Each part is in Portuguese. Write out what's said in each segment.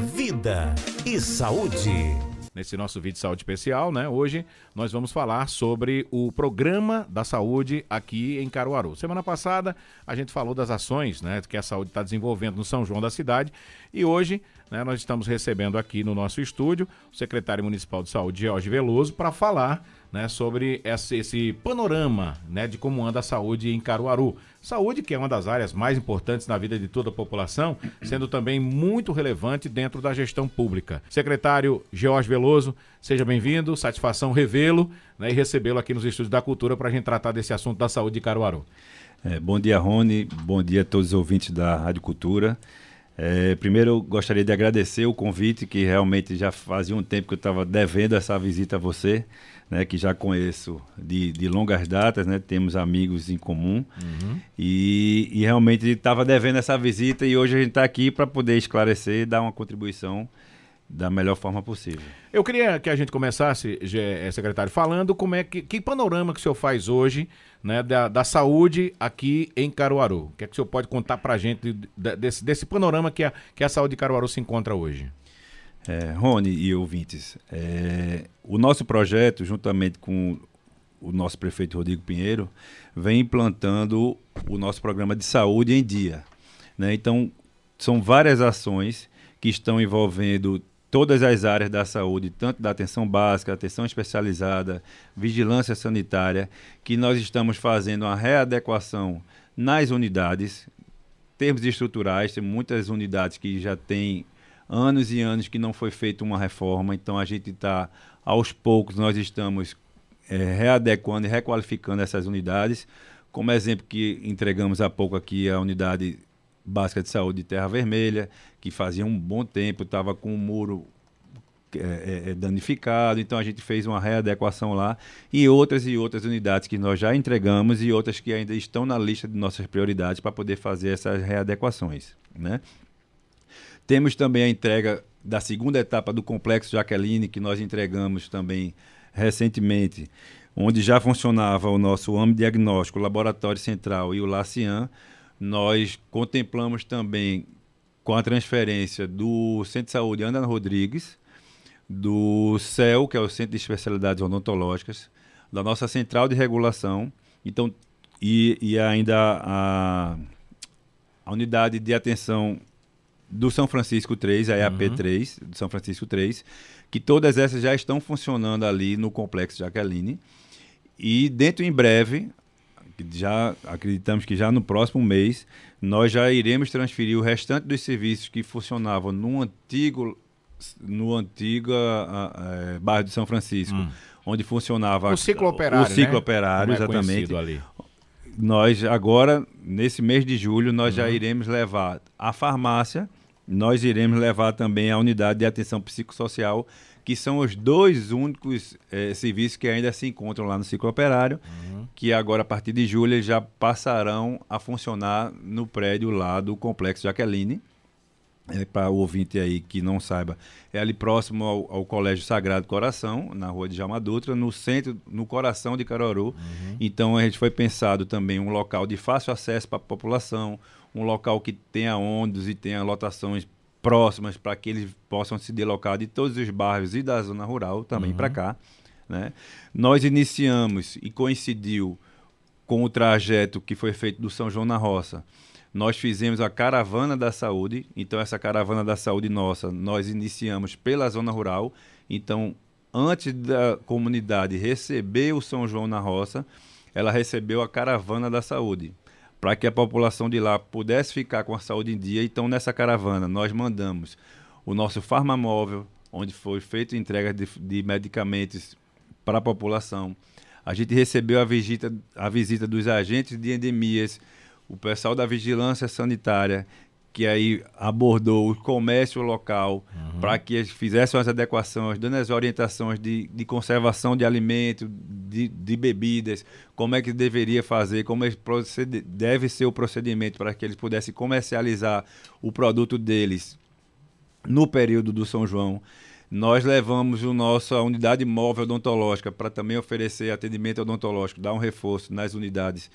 Vida e saúde. Nesse nosso vídeo de saúde especial, né? Hoje nós vamos falar sobre o programa da saúde aqui em Caruaru. Semana passada a gente falou das ações, né, que a saúde está desenvolvendo no São João da cidade e hoje, né, nós estamos recebendo aqui no nosso estúdio o secretário municipal de saúde, Jorge Veloso, para falar né, sobre esse, esse, panorama né, de como anda a saúde em Caruaru. Saúde que é uma das áreas mais importantes na vida de toda a população, sendo também muito relevante dentro da gestão pública. Secretário George Veloso, seja bem-vindo, satisfação revê-lo né, e recebê-lo aqui nos Estúdios da Cultura para a gente tratar desse assunto da saúde de Caruaru. É, bom dia, Rony, bom dia a todos os ouvintes da Rádio Cultura. É, primeiro, eu gostaria de agradecer o convite, que realmente já fazia um tempo que eu estava devendo essa visita a você né, que já conheço de, de longas datas, né, temos amigos em comum uhum. e, e, realmente estava devendo essa visita e hoje a gente está aqui para poder esclarecer e dar uma contribuição da melhor forma possível. Eu queria que a gente começasse, eh, secretário, falando como é que, que panorama que o senhor faz hoje né, da, da saúde aqui em Caruaru. O que é que o senhor pode contar para a gente desse, desse panorama que a, que a saúde de Caruaru se encontra hoje? É, Rony e ouvintes, é, o nosso projeto, juntamente com o nosso prefeito Rodrigo Pinheiro, vem implantando o nosso programa de saúde em dia. Né? Então, são várias ações que estão envolvendo todas as áreas da saúde, tanto da atenção básica, atenção especializada, vigilância sanitária, que nós estamos fazendo uma readequação nas unidades, termos estruturais, tem muitas unidades que já têm anos e anos que não foi feita uma reforma, então a gente está, aos poucos, nós estamos é, readequando e requalificando essas unidades. Como exemplo que entregamos há pouco aqui a unidade básica de saúde de Terra Vermelha, que fazia um bom tempo, estava com o muro é, é, é, danificado, então a gente fez uma readequação lá e outras e outras unidades que nós já entregamos e outras que ainda estão na lista de nossas prioridades para poder fazer essas readequações, né? Temos também a entrega da segunda etapa do Complexo Jaqueline, que nós entregamos também recentemente, onde já funcionava o nosso AME Diagnóstico, o Laboratório Central e o LACIAN. Nós contemplamos também com a transferência do Centro de Saúde Ana Rodrigues, do CEL, que é o Centro de Especialidades Odontológicas, da nossa Central de Regulação, então, e, e ainda a, a Unidade de Atenção do São Francisco 3, a EAP3, uhum. do São Francisco 3, que todas essas já estão funcionando ali no Complexo Jaqueline. E dentro em breve, já acreditamos que já no próximo mês, nós já iremos transferir o restante dos serviços que funcionavam no antigo no antigo a, a, bairro de São Francisco, hum. onde funcionava o ciclo operário, o ciclo né? operário, é exatamente. Ali. Nós agora nesse mês de julho nós uhum. já iremos levar a farmácia nós iremos levar também a unidade de atenção psicossocial, que são os dois únicos eh, serviços que ainda se encontram lá no ciclo operário, uhum. que agora, a partir de julho, já passarão a funcionar no prédio lá do Complexo Jaqueline. É, Para o ouvinte aí que não saiba, é ali próximo ao, ao, Colégio Sagrado Coração, na rua de Jama Dutra, no centro, no coração de Caruaru. Uhum. Então a gente foi pensado também um local de fácil acesso para a população, um local que tenha ônibus e tenha lotações próximas para que eles possam se deslocar de todos os bairros e da zona rural também uhum. para cá. Né? Nós iniciamos e coincidiu com o trajeto que foi feito do São João na Roça. Nós fizemos a caravana da saúde, então essa caravana da saúde nossa, nós iniciamos pela zona rural. Então, antes da comunidade receber o São João na Roça, ela recebeu a caravana da saúde para que a população de lá pudesse ficar com a saúde em dia. Então, nessa caravana, nós mandamos o nosso farmamóvel, onde foi feita entrega de, de medicamentos para a população. A gente recebeu a visita, a visita dos agentes de endemias, o pessoal da vigilância sanitária, que aí abordou o comércio local uhum. para que eles fizessem as adequações, dando as orientações de, de conservação de alimentos, de, de, bebidas, como é que deveria fazer, como é deve ser o procedimento para que eles pudessem comercializar o produto deles no período do São João. Nós levamos o nossa unidade móvel odontológica para também oferecer atendimento odontológico, dar um reforço nas unidades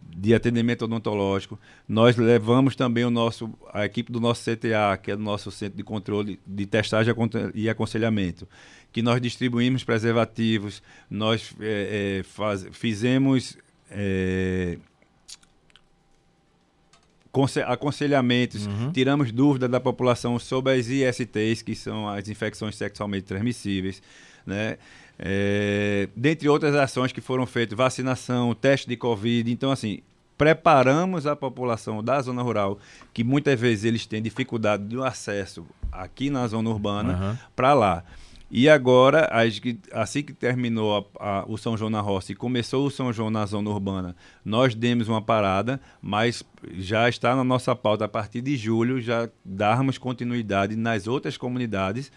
de atendimento odontológico. Nós levamos também o nosso, a equipe do nosso CTA, que é o nosso Centro de Controle de Testagem e Aconselhamento, que nós distribuímos preservativos, nós é, é, faz, fizemos é, aconselhamentos, uhum. tiramos dúvidas da população sobre as ISTs, que são as infecções sexualmente transmissíveis, né? É, dentre outras ações que foram feitas, vacinação, teste de Covid. Então, assim, preparamos a população da zona rural, que muitas vezes eles têm dificuldade de acesso aqui na zona urbana, uhum. para lá. E agora, assim que terminou a, a, o São João na Roça e começou o São João na zona urbana, nós demos uma parada, mas já está na nossa pauta a partir de julho já darmos continuidade nas outras comunidades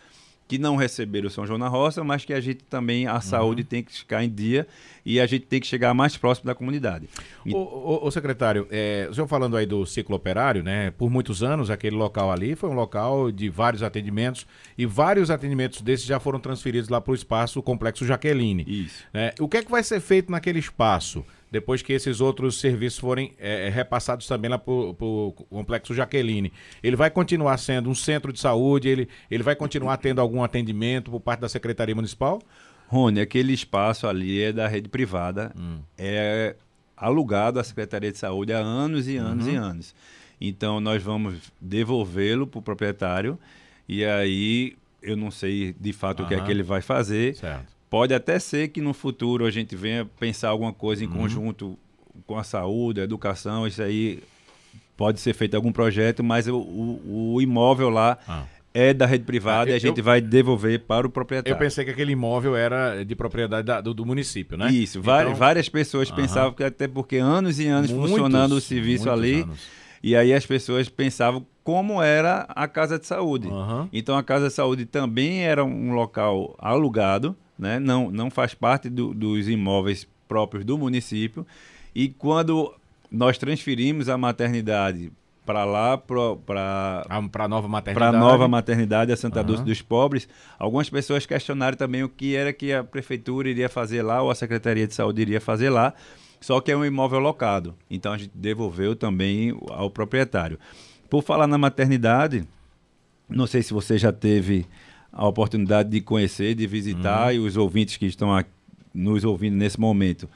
que não receberam o São João na Roça, mas que a gente também, a uhum. saúde tem que ficar em dia e a gente tem que chegar mais próximo da comunidade. O, o, o secretário, é, o senhor falando aí do ciclo operário, né? Por muitos anos, aquele local ali foi um local de vários atendimentos e vários atendimentos desses já foram transferidos lá para o espaço Complexo Jaqueline. Isso. Né? O que é que vai ser feito naquele espaço? Depois que esses outros serviços forem é, é repassados também lá para o Complexo Jaqueline. Ele vai continuar sendo um centro de saúde, ele, ele vai continuar tendo algum atendimento por parte da Secretaria Municipal? Rony, aquele espaço ali é da rede privada, hum. é alugado à Secretaria de Saúde há anos e anos uhum. e anos. Então nós vamos devolvê-lo para o proprietário e aí eu não sei de fato uhum. o que é que ele vai fazer. Certo. Pode até ser que no futuro a gente venha pensar alguma coisa em uhum. conjunto com a saúde, a educação, isso aí pode ser feito algum projeto, mas o, o, o imóvel lá ah. é da rede privada ah, eu, e a gente eu, vai devolver para o proprietário. Eu pensei que aquele imóvel era de propriedade da, do, do, município, né? Isso, então... várias pessoas uh -huh. pensavam que até porque anos e anos muitos, funcionando o serviço ali. Anos. E aí as pessoas pensavam como era a casa de saúde. Uhum. Então a casa de saúde também era um local alugado, né? não, não faz parte do, dos imóveis próprios do município. E quando nós transferimos a maternidade para lá, para a nova maternidade. Para nova maternidade, a Santa uhum. Dulce dos Pobres, algumas pessoas questionaram também o que era que a prefeitura iria fazer lá ou a Secretaria de Saúde iria fazer lá, só que é um imóvel locado. Então a gente devolveu também ao proprietário. Por falar na maternidade, não sei se você já teve a oportunidade de conhecer, de visitar, uhum. e os ouvintes que estão aqui, nos ouvindo nesse momento,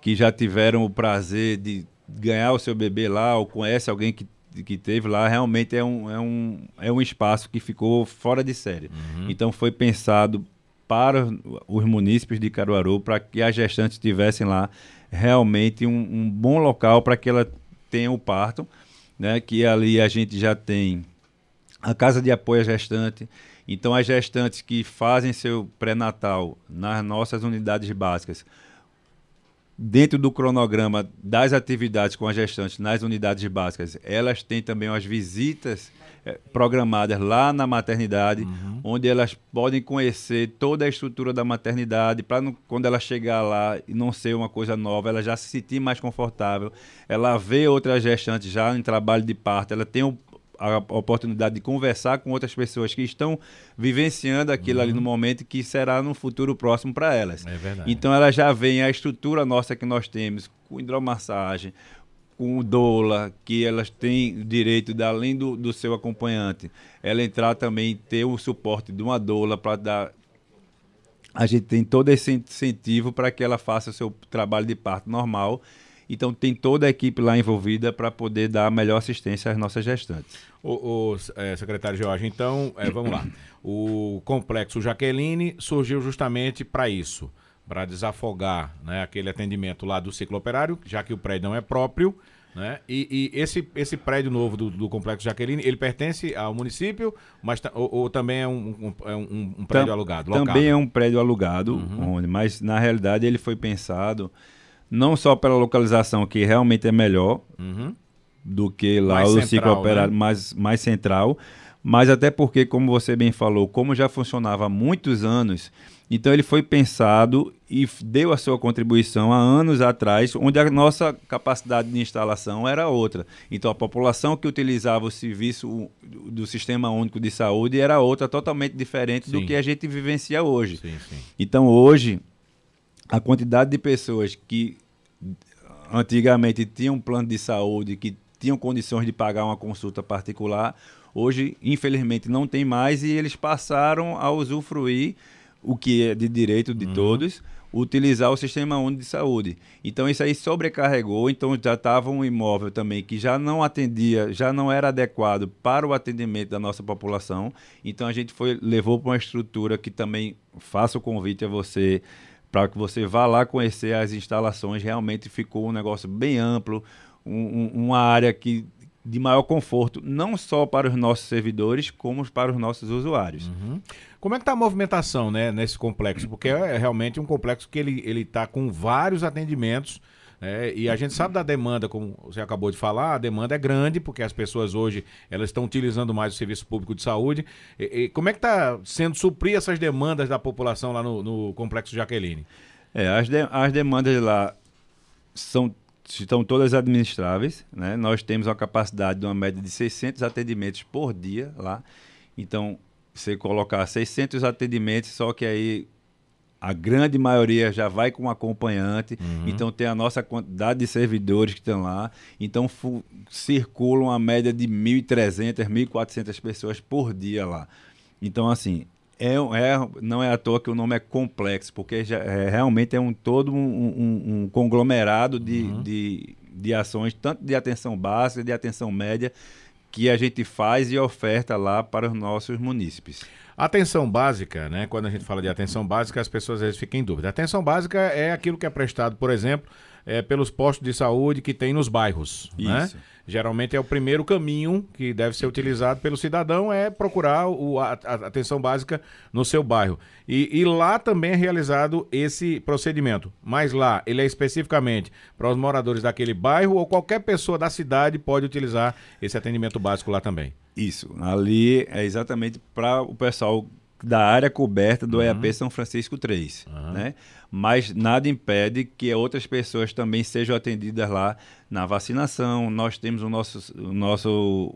que já tiveram o prazer de ganhar o seu bebê lá, ou conhece alguém que, que teve lá, realmente é um, é, um, é um espaço que ficou fora de série. Uhum. Então foi pensado para os munícipes de Caruaru, para que as gestantes tivessem lá realmente um, um bom local para que ela tenha o parto, né? que ali a gente já tem a casa de apoio à gestante, então, as gestantes que fazem seu pré-natal nas nossas unidades básicas, dentro do cronograma das atividades com as gestantes nas unidades básicas, elas têm também as visitas eh, programadas lá na maternidade, uhum. onde elas podem conhecer toda a estrutura da maternidade, para quando ela chegar lá e não ser uma coisa nova, ela já se sentir mais confortável, ela vê outras gestantes já em trabalho de parto, ela tem o a oportunidade de conversar com outras pessoas que estão vivenciando aquilo uhum. ali no momento que será no futuro próximo para elas. É verdade. Então ela já vem a estrutura nossa que nós temos com hidromassagem, com o doula, que elas têm direito, de, além do, do seu acompanhante, ela entrar também ter o suporte de uma doula para dar a gente tem todo esse incentivo para que ela faça o seu trabalho de parto normal então tem toda a equipe lá envolvida para poder dar a melhor assistência às nossas gestantes. O, o é, secretário Jorge, então, é, vamos lá. O complexo Jaqueline surgiu justamente para isso, para desafogar né, aquele atendimento lá do ciclo operário, já que o prédio não é próprio. Né? E, e, esse, esse prédio novo do, do, Complexo Jaqueline, ele pertence ao município, mas ou, ou também é um, um, é um, um prédio Tam, alugado? Também é um prédio alugado, uhum. onde, mas na realidade ele foi pensado não só pela localização, que realmente é melhor uhum. do que lá mais o central, ciclo operário né? mais, mais central, mas até porque, como você bem falou, como já funcionava há muitos anos, então ele foi pensado e deu a sua contribuição há anos atrás, onde a nossa capacidade de instalação era outra. Então a população que utilizava o serviço do Sistema Único de Saúde era outra, totalmente diferente sim. do que a gente vivencia hoje. Sim, sim. Então hoje a quantidade de pessoas que antigamente tinham um plano de saúde que tinham condições de pagar uma consulta particular, hoje, infelizmente, não tem mais e eles passaram a usufruir o que é de direito de uhum. todos, utilizar o sistema único de saúde. Então isso aí sobrecarregou, então já estava um imóvel também que já não atendia, já não era adequado para o atendimento da nossa população. Então a gente foi levou para uma estrutura que também faço o convite a você para que você vá lá conhecer as instalações. Realmente ficou um negócio bem amplo, um, uma área que de maior conforto, não só para os nossos servidores, como para os nossos usuários. Uhum. Como é que está a movimentação né, nesse complexo? Porque é realmente um complexo que ele está com vários atendimentos. É, e a gente sabe da demanda, como você acabou de falar, a demanda é grande, porque as pessoas hoje elas estão utilizando mais o serviço público de saúde. E, e como é que está sendo suprir essas demandas da população lá no, no Complexo Jaqueline? É, as, de, as demandas lá são estão todas administráveis. Né? Nós temos uma capacidade de uma média de 600 atendimentos por dia lá. Então, você colocar 600 atendimentos, só que aí a grande maioria já vai com acompanhante, uhum. então tem a nossa quantidade de servidores que estão lá, então circulam a média de 1.300, 1.400 pessoas por dia lá. Então, assim, é, é, não é à toa que o nome é complexo, porque já, é, realmente é um todo um, um, um conglomerado de, uhum. de, de ações, tanto de atenção básica, de atenção média, que a gente faz e oferta lá para os nossos munícipes. Atenção básica, né? Quando a gente fala de atenção básica, as pessoas às vezes ficam em dúvida. Atenção básica é aquilo que é prestado, por exemplo, é, pelos postos de saúde que tem nos bairros. Né? Isso. Né? Geralmente é o primeiro caminho que deve ser utilizado pelo cidadão é procurar o, a, a atenção básica no seu bairro. E, e, lá também é realizado esse procedimento. Mas lá ele é especificamente para os moradores daquele bairro ou qualquer pessoa da cidade pode utilizar esse atendimento básico lá também. Isso. Ali é exatamente para o pessoal da área coberta do uhum. EAP São Francisco 3, uhum. né? Mas nada impede que outras pessoas também sejam atendidas lá na vacinação. Nós temos o nosso, o nosso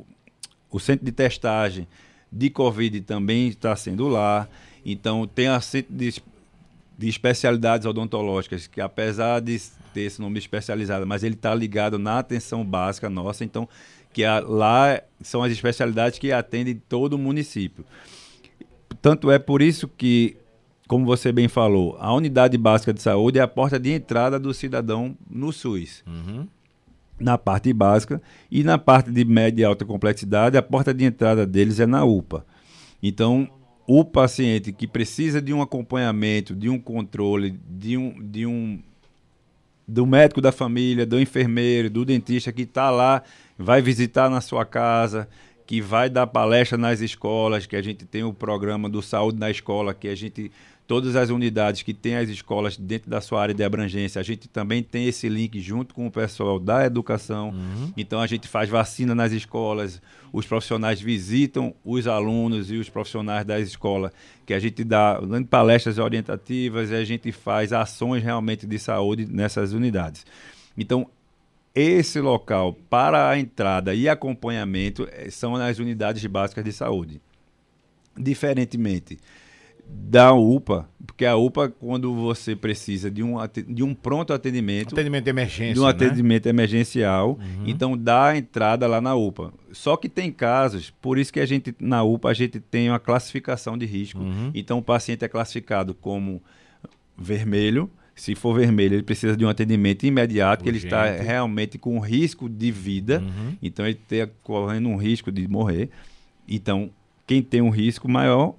o centro de testagem de Covid também está sendo lá. Então tem a centro de, de especialidades odontológicas que apesar de ter esse nome especializado, mas ele está ligado na atenção básica nossa. Então que a, lá são as especialidades que atendem todo o município. Tanto é por isso que, como você bem falou, a unidade básica de saúde é a porta de entrada do cidadão no SUS. Uhum. Na parte básica e na parte de média e alta complexidade, a porta de entrada deles é na UPA. Então, o paciente que precisa de um acompanhamento, de um controle, de um, de um do médico da família, do enfermeiro, do dentista que está lá, vai visitar na sua casa, que vai dar palestra nas escolas, que a gente tem o programa do Saúde na Escola, que a gente, todas as unidades que tem as escolas dentro da sua área de abrangência, a gente também tem esse link junto com o pessoal da educação. Uhum. Então a gente faz vacina nas escolas, os profissionais visitam os alunos e os profissionais da escola, que a gente dá palestras orientativas e a gente faz ações realmente de saúde nessas unidades. Então, esse local para a entrada e acompanhamento eh, são nas unidades básicas de saúde. Diferentemente da UPA, porque a UPA, quando você precisa de um, de um pronto atendimento. Atendimento de emergência. De um né? atendimento emergencial, uhum. então dá a entrada lá na UPA. Só que tem casos, por isso que a gente, na UPA, a gente tem uma classificação de risco. Uhum. Então o paciente é classificado como vermelho, se for vermelho, ele precisa de um atendimento imediato, que ele está realmente com risco de vida, uhum. então ele está correndo um risco de morrer. Então, quem tem um risco maior,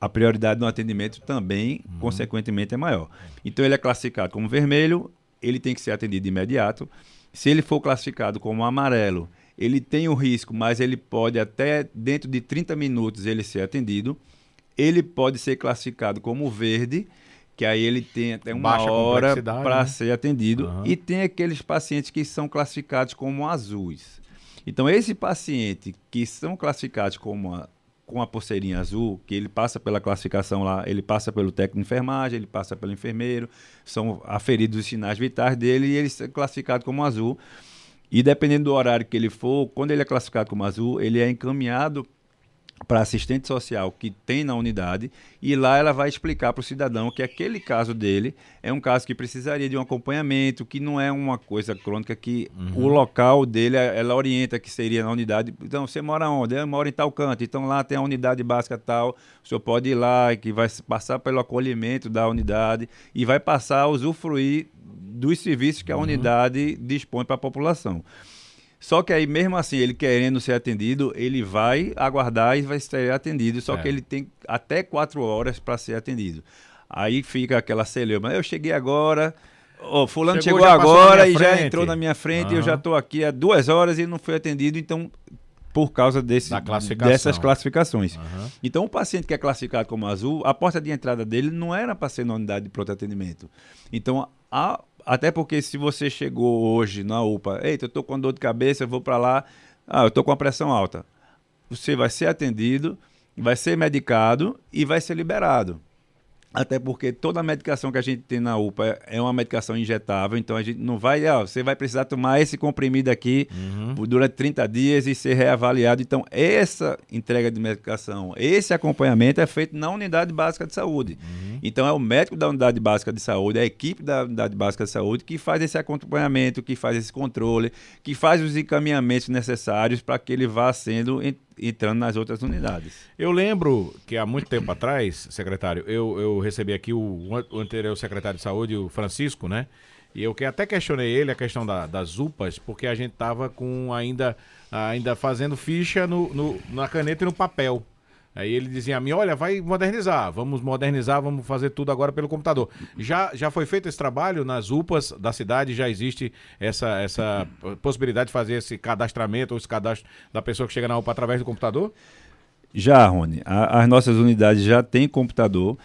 a prioridade no atendimento também, uhum. consequentemente, é maior. Então, ele é classificado como vermelho, ele tem que ser atendido de imediato. Se ele for classificado como amarelo, ele tem o risco, mas ele pode até dentro de 30 minutos ele ser atendido. Ele pode ser classificado como verde, que aí ele tem até uma Baixa hora para né? ser atendido. Uhum. E tem aqueles pacientes que são classificados como azuis. Então, esse paciente que são classificados como a, com a pulseirinha azul, que ele passa pela classificação lá, ele passa pelo técnico de enfermagem, ele passa pelo enfermeiro, são aferidos os sinais vitais dele e ele é classificado como azul. E dependendo do horário que ele for, quando ele é classificado como azul, ele é encaminhado para assistente social que tem na unidade e lá ela vai explicar para o cidadão que aquele caso dele é um caso que precisaria de um acompanhamento, que não é uma coisa crônica, que uhum. o local dele ela orienta que seria na unidade. Então, você mora onde? Eu moro em tal canto, então lá tem a unidade básica tal, o senhor pode ir lá, que vai passar pelo acolhimento da unidade e vai passar a usufruir dos serviços que a uhum. unidade dispõe para a população. Só que aí, mesmo assim, ele querendo ser atendido, ele vai aguardar e vai ser atendido. Só é. que ele tem até quatro horas para ser atendido. Aí fica aquela celeuma. Eu cheguei agora, oh, fulano chegou, chegou agora e já entrou na minha frente, uhum. eu já estou aqui há duas horas e não foi atendido, então por causa desse, dessas classificações. Uhum. Então, o paciente que é classificado como azul, a porta de entrada dele não era para ser na unidade de pronto atendimento. Então, a, até porque se você chegou hoje na UPA, eita, eu estou com dor de cabeça, eu vou para lá, ah, eu estou com a pressão alta. Você vai ser atendido, vai ser medicado e vai ser liberado. Até porque toda a medicação que a gente tem na UPA é uma medicação injetável, então a gente não vai, ó, você vai precisar tomar esse comprimido aqui uhum. durante 30 dias e ser reavaliado. Então, essa entrega de medicação, esse acompanhamento é feito na unidade básica de saúde. Uhum. Então, é o médico da unidade básica de saúde, a equipe da unidade básica de saúde que faz esse acompanhamento, que faz esse controle, que faz os encaminhamentos necessários para que ele vá sendo entrando nas outras unidades. Eu lembro que há muito tempo atrás, secretário, eu, eu recebi aqui o, o anterior secretário de saúde, o Francisco, né? E eu que até questionei ele a questão da, das UPAs, porque a gente tava com ainda, ainda fazendo ficha no, no, na caneta e no papel. Aí ele dizia a mim: olha, vai modernizar, vamos modernizar, vamos fazer tudo agora pelo computador. Já, já foi feito esse trabalho nas UPAs da cidade, já existe essa, essa possibilidade de fazer esse cadastramento, ou esse cadastro da pessoa que chega na UPA através do computador? Já, Rony. A, as nossas unidades já têm computador,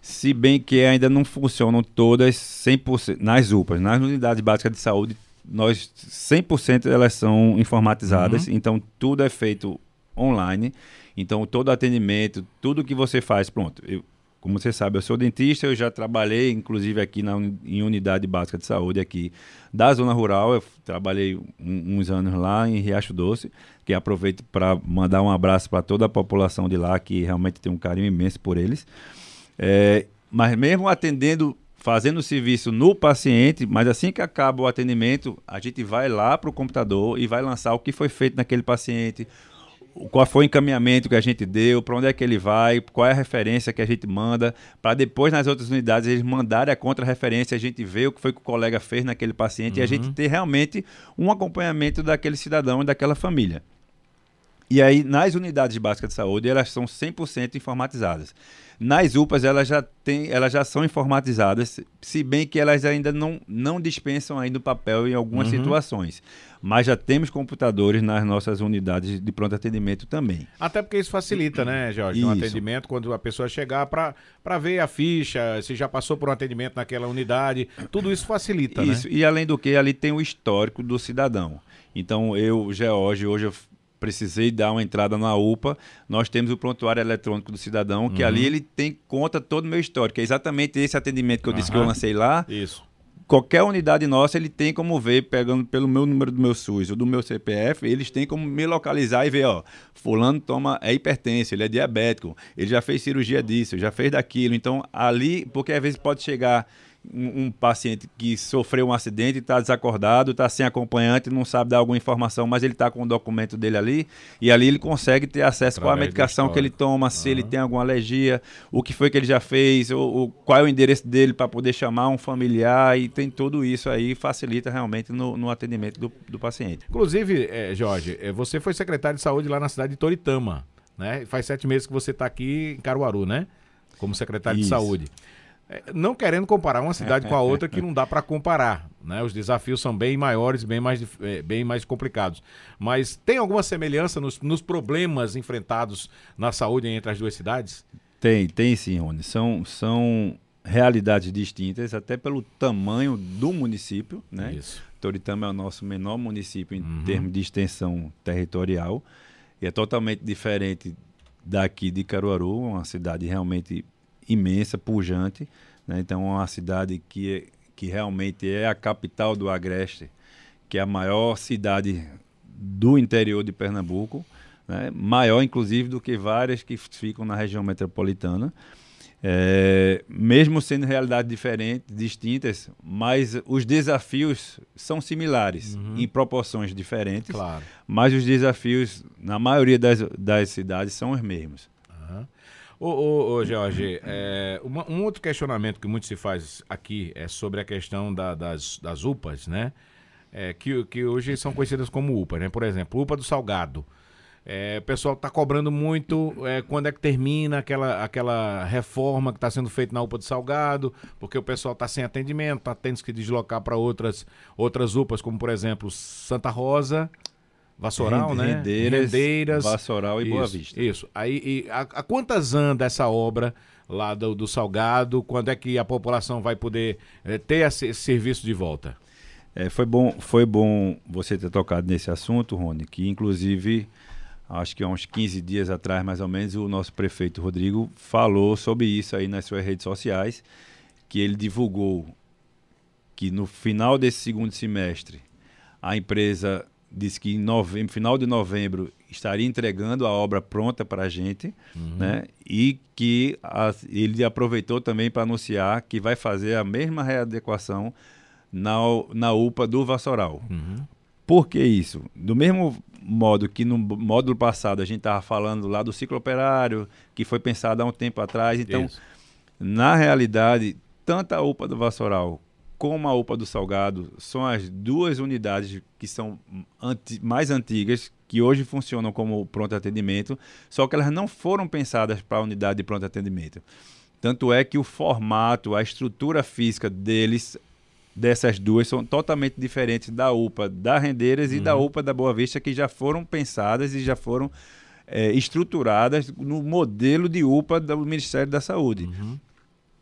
se bem que ainda não funcionam todas 100% nas UPAs. Nas unidades básicas de saúde, nós 100% elas são informatizadas, uhum. então tudo é feito online. Então, todo atendimento, tudo que você faz, pronto. Eu, como você sabe, eu sou dentista, eu já trabalhei, inclusive, aqui na, em unidade básica de saúde aqui da zona rural. Eu trabalhei um, uns anos lá em Riacho Doce, que aproveito para mandar um abraço para toda a população de lá, que realmente tem um carinho imenso por eles. É, mas mesmo atendendo, fazendo o serviço no paciente, mas assim que acaba o atendimento, a gente vai lá para o computador e vai lançar o que foi feito naquele paciente, qual foi o encaminhamento que a gente deu, para onde é que ele vai, qual é a referência que a gente manda, para depois nas outras unidades eles mandarem a contra-referência, a gente vê o que foi que o colega fez naquele paciente uhum. e a gente uhum. ter realmente um acompanhamento daquele cidadão e daquela família. E aí, nas unidades básicas de saúde, elas são 100% informatizadas. Nas UPAs, elas já, têm, elas já são informatizadas, se bem que elas ainda não, não dispensam ainda o papel em algumas uhum. situações mas já temos computadores nas nossas unidades de pronto atendimento também. Até porque isso facilita, né, Jorge? Um atendimento quando a pessoa chegar para ver a ficha, se já passou por um atendimento naquela unidade, tudo isso facilita, isso. né? E além do que, ali tem o histórico do cidadão. Então, eu, George, hoje eu precisei dar uma entrada na UPA, nós temos o prontuário eletrônico do cidadão, que uhum. ali ele tem conta todo o meu histórico. É exatamente esse atendimento que eu uhum. disse que eu lancei lá. Isso qualquer unidade nossa, ele tem como ver, pegando pelo meu número do meu SUS ou do meu CPF, eles têm como me localizar e ver, ó, fulano toma, é hipertenso, ele é diabético, ele já fez cirurgia disso, já fez daquilo. Então, ali, porque às vezes pode chegar um, um, paciente que sofreu um acidente, está desacordado, está sem acompanhante, não sabe dar alguma informação, mas ele está com o documento dele ali, e ali ele consegue ter acesso qual a medicação que ele toma, se uhum. ele tem alguma alergia, o que foi que ele já fez, o, o qual é o endereço dele para poder chamar um familiar, e tem tudo isso aí, facilita realmente no, no atendimento do, do, paciente. Inclusive, é, Jorge, é, você foi secretário de saúde lá na cidade de Toritama, né? Faz sete meses que você está aqui em Caruaru, né? Como secretário Isso. de saúde. É, não querendo comparar uma cidade com a outra que não dá para comparar, né? Os desafios são bem maiores, bem mais, é, bem mais complicados. Mas tem alguma semelhança nos, nos problemas enfrentados na saúde entre as duas cidades? Tem, tem sim, Rony. São, são realidades distintas, até pelo tamanho do município, né? Isso. Toritama é o nosso menor município em uhum. termos de extensão territorial e é totalmente diferente daqui de Caruaru, uma cidade realmente imensa, pujante. Né? Então, é uma cidade que, que realmente é a capital do Agreste, que é a maior cidade do interior de Pernambuco. né? maior inclusive do que várias que ficam na região metropolitana. É, mesmo sendo realidades diferentes, distintas, mas os desafios são similares, uhum. em proporções diferentes. Claro. Mas os desafios, na maioria das, das cidades, são os mesmos. Ô, ô, ô Jorge, é, uma, um outro questionamento que muito se faz aqui é sobre a questão da, das, das UPAs, né? É, que, que hoje são conhecidas como UPA, né? Por exemplo, UPA do Salgado. É, o pessoal está cobrando muito é, quando é que termina aquela, aquela reforma que está sendo feita na UPA do Salgado, porque o pessoal está sem atendimento, está tendo que deslocar para outras, outras UPAs, como por exemplo Santa Rosa, Vassoural, né? Rendeiras, Rendeiras, Vassoural e isso, Boa Vista. Isso. Aí, a, a, quantas anda essa obra lá do, do, Salgado? Quando é que a população vai poder é, ter esse, esse serviço de volta? É, foi, bom, foi bom você ter tocado nesse assunto, Rony, que inclusive acho que há uns 15 dias atrás, mais ou menos, o nosso prefeito Rodrigo falou sobre isso aí nas suas redes sociais, que ele divulgou que no final desse segundo semestre a empresa disse que em novembro, final de novembro estaria entregando a obra pronta para a gente, uhum. né? E que a, ele aproveitou também para anunciar que vai fazer a mesma readequação na, na UPA do Vassoural. Uhum. Por que isso? Do mesmo modo que no módulo passado a gente estava falando lá do ciclo operário, que foi pensado há um tempo atrás. Então, Isso. na realidade, tanto a UPA do Vassoural como a UPA do Salgado são as duas unidades que são anti mais antigas, que hoje funcionam como pronto atendimento, só que elas não foram pensadas para a unidade de pronto atendimento. Tanto é que o formato, a estrutura física deles dessas duas são totalmente diferentes da UPA da Rendeiras uhum. e da uhum. UPA da Boa Vista, que já foram pensadas e já foram é, estruturadas no modelo de UPA do Ministério da Saúde. Uhum.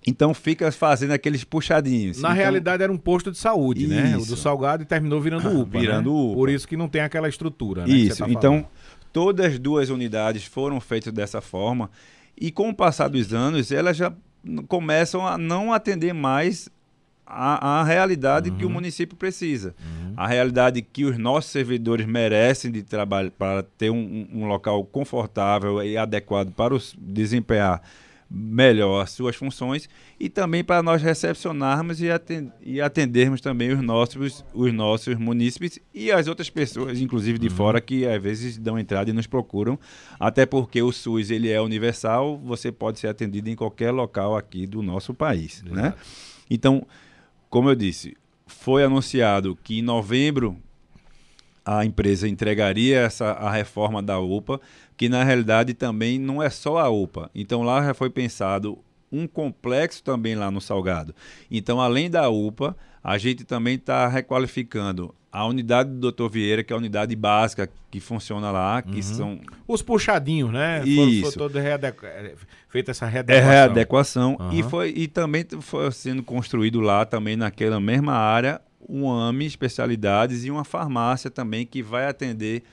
Então fica fazendo aqueles puxadinhos. Na então, realidade era um posto de saúde, isso. né? O do Salgado e terminou virando UPA. virando né? UPA. Por isso que não tem aquela estrutura. Né, isso. Tá então todas as duas unidades foram feitas dessa forma e com o passar dos anos elas já começam a não atender mais a, a realidade uhum. que o uhum. município precisa. Uhum. A realidade que os nossos servidores merecem de trabalho para ter um, um local confortável e adequado para os desempenhar melhor as suas funções e também para nós recepcionarmos e, atendermos também os nossos, os nossos munícipes e as outras pessoas, inclusive de uhum. fora, que às vezes dão entrada e nos procuram, até porque o SUS ele é universal, você pode ser atendido em qualquer local aqui do nosso país, né? Então, como eu disse, foi anunciado que em novembro a empresa entregaria essa, a reforma da UPA, que na realidade também não é só a UPA. Então lá já foi pensado um complexo também lá no Salgado. Então, além da UPA, a gente também está requalificando a unidade do Dr. Vieira, que é a unidade básica que funciona lá, que uhum. são... Os puxadinhos, né? Isso. Foi, foi readequ... feita essa readequação. É readequação. Uhum. E, foi, e também foi sendo construído lá, também naquela mesma área, um AME, especialidades e uma farmácia também que vai atender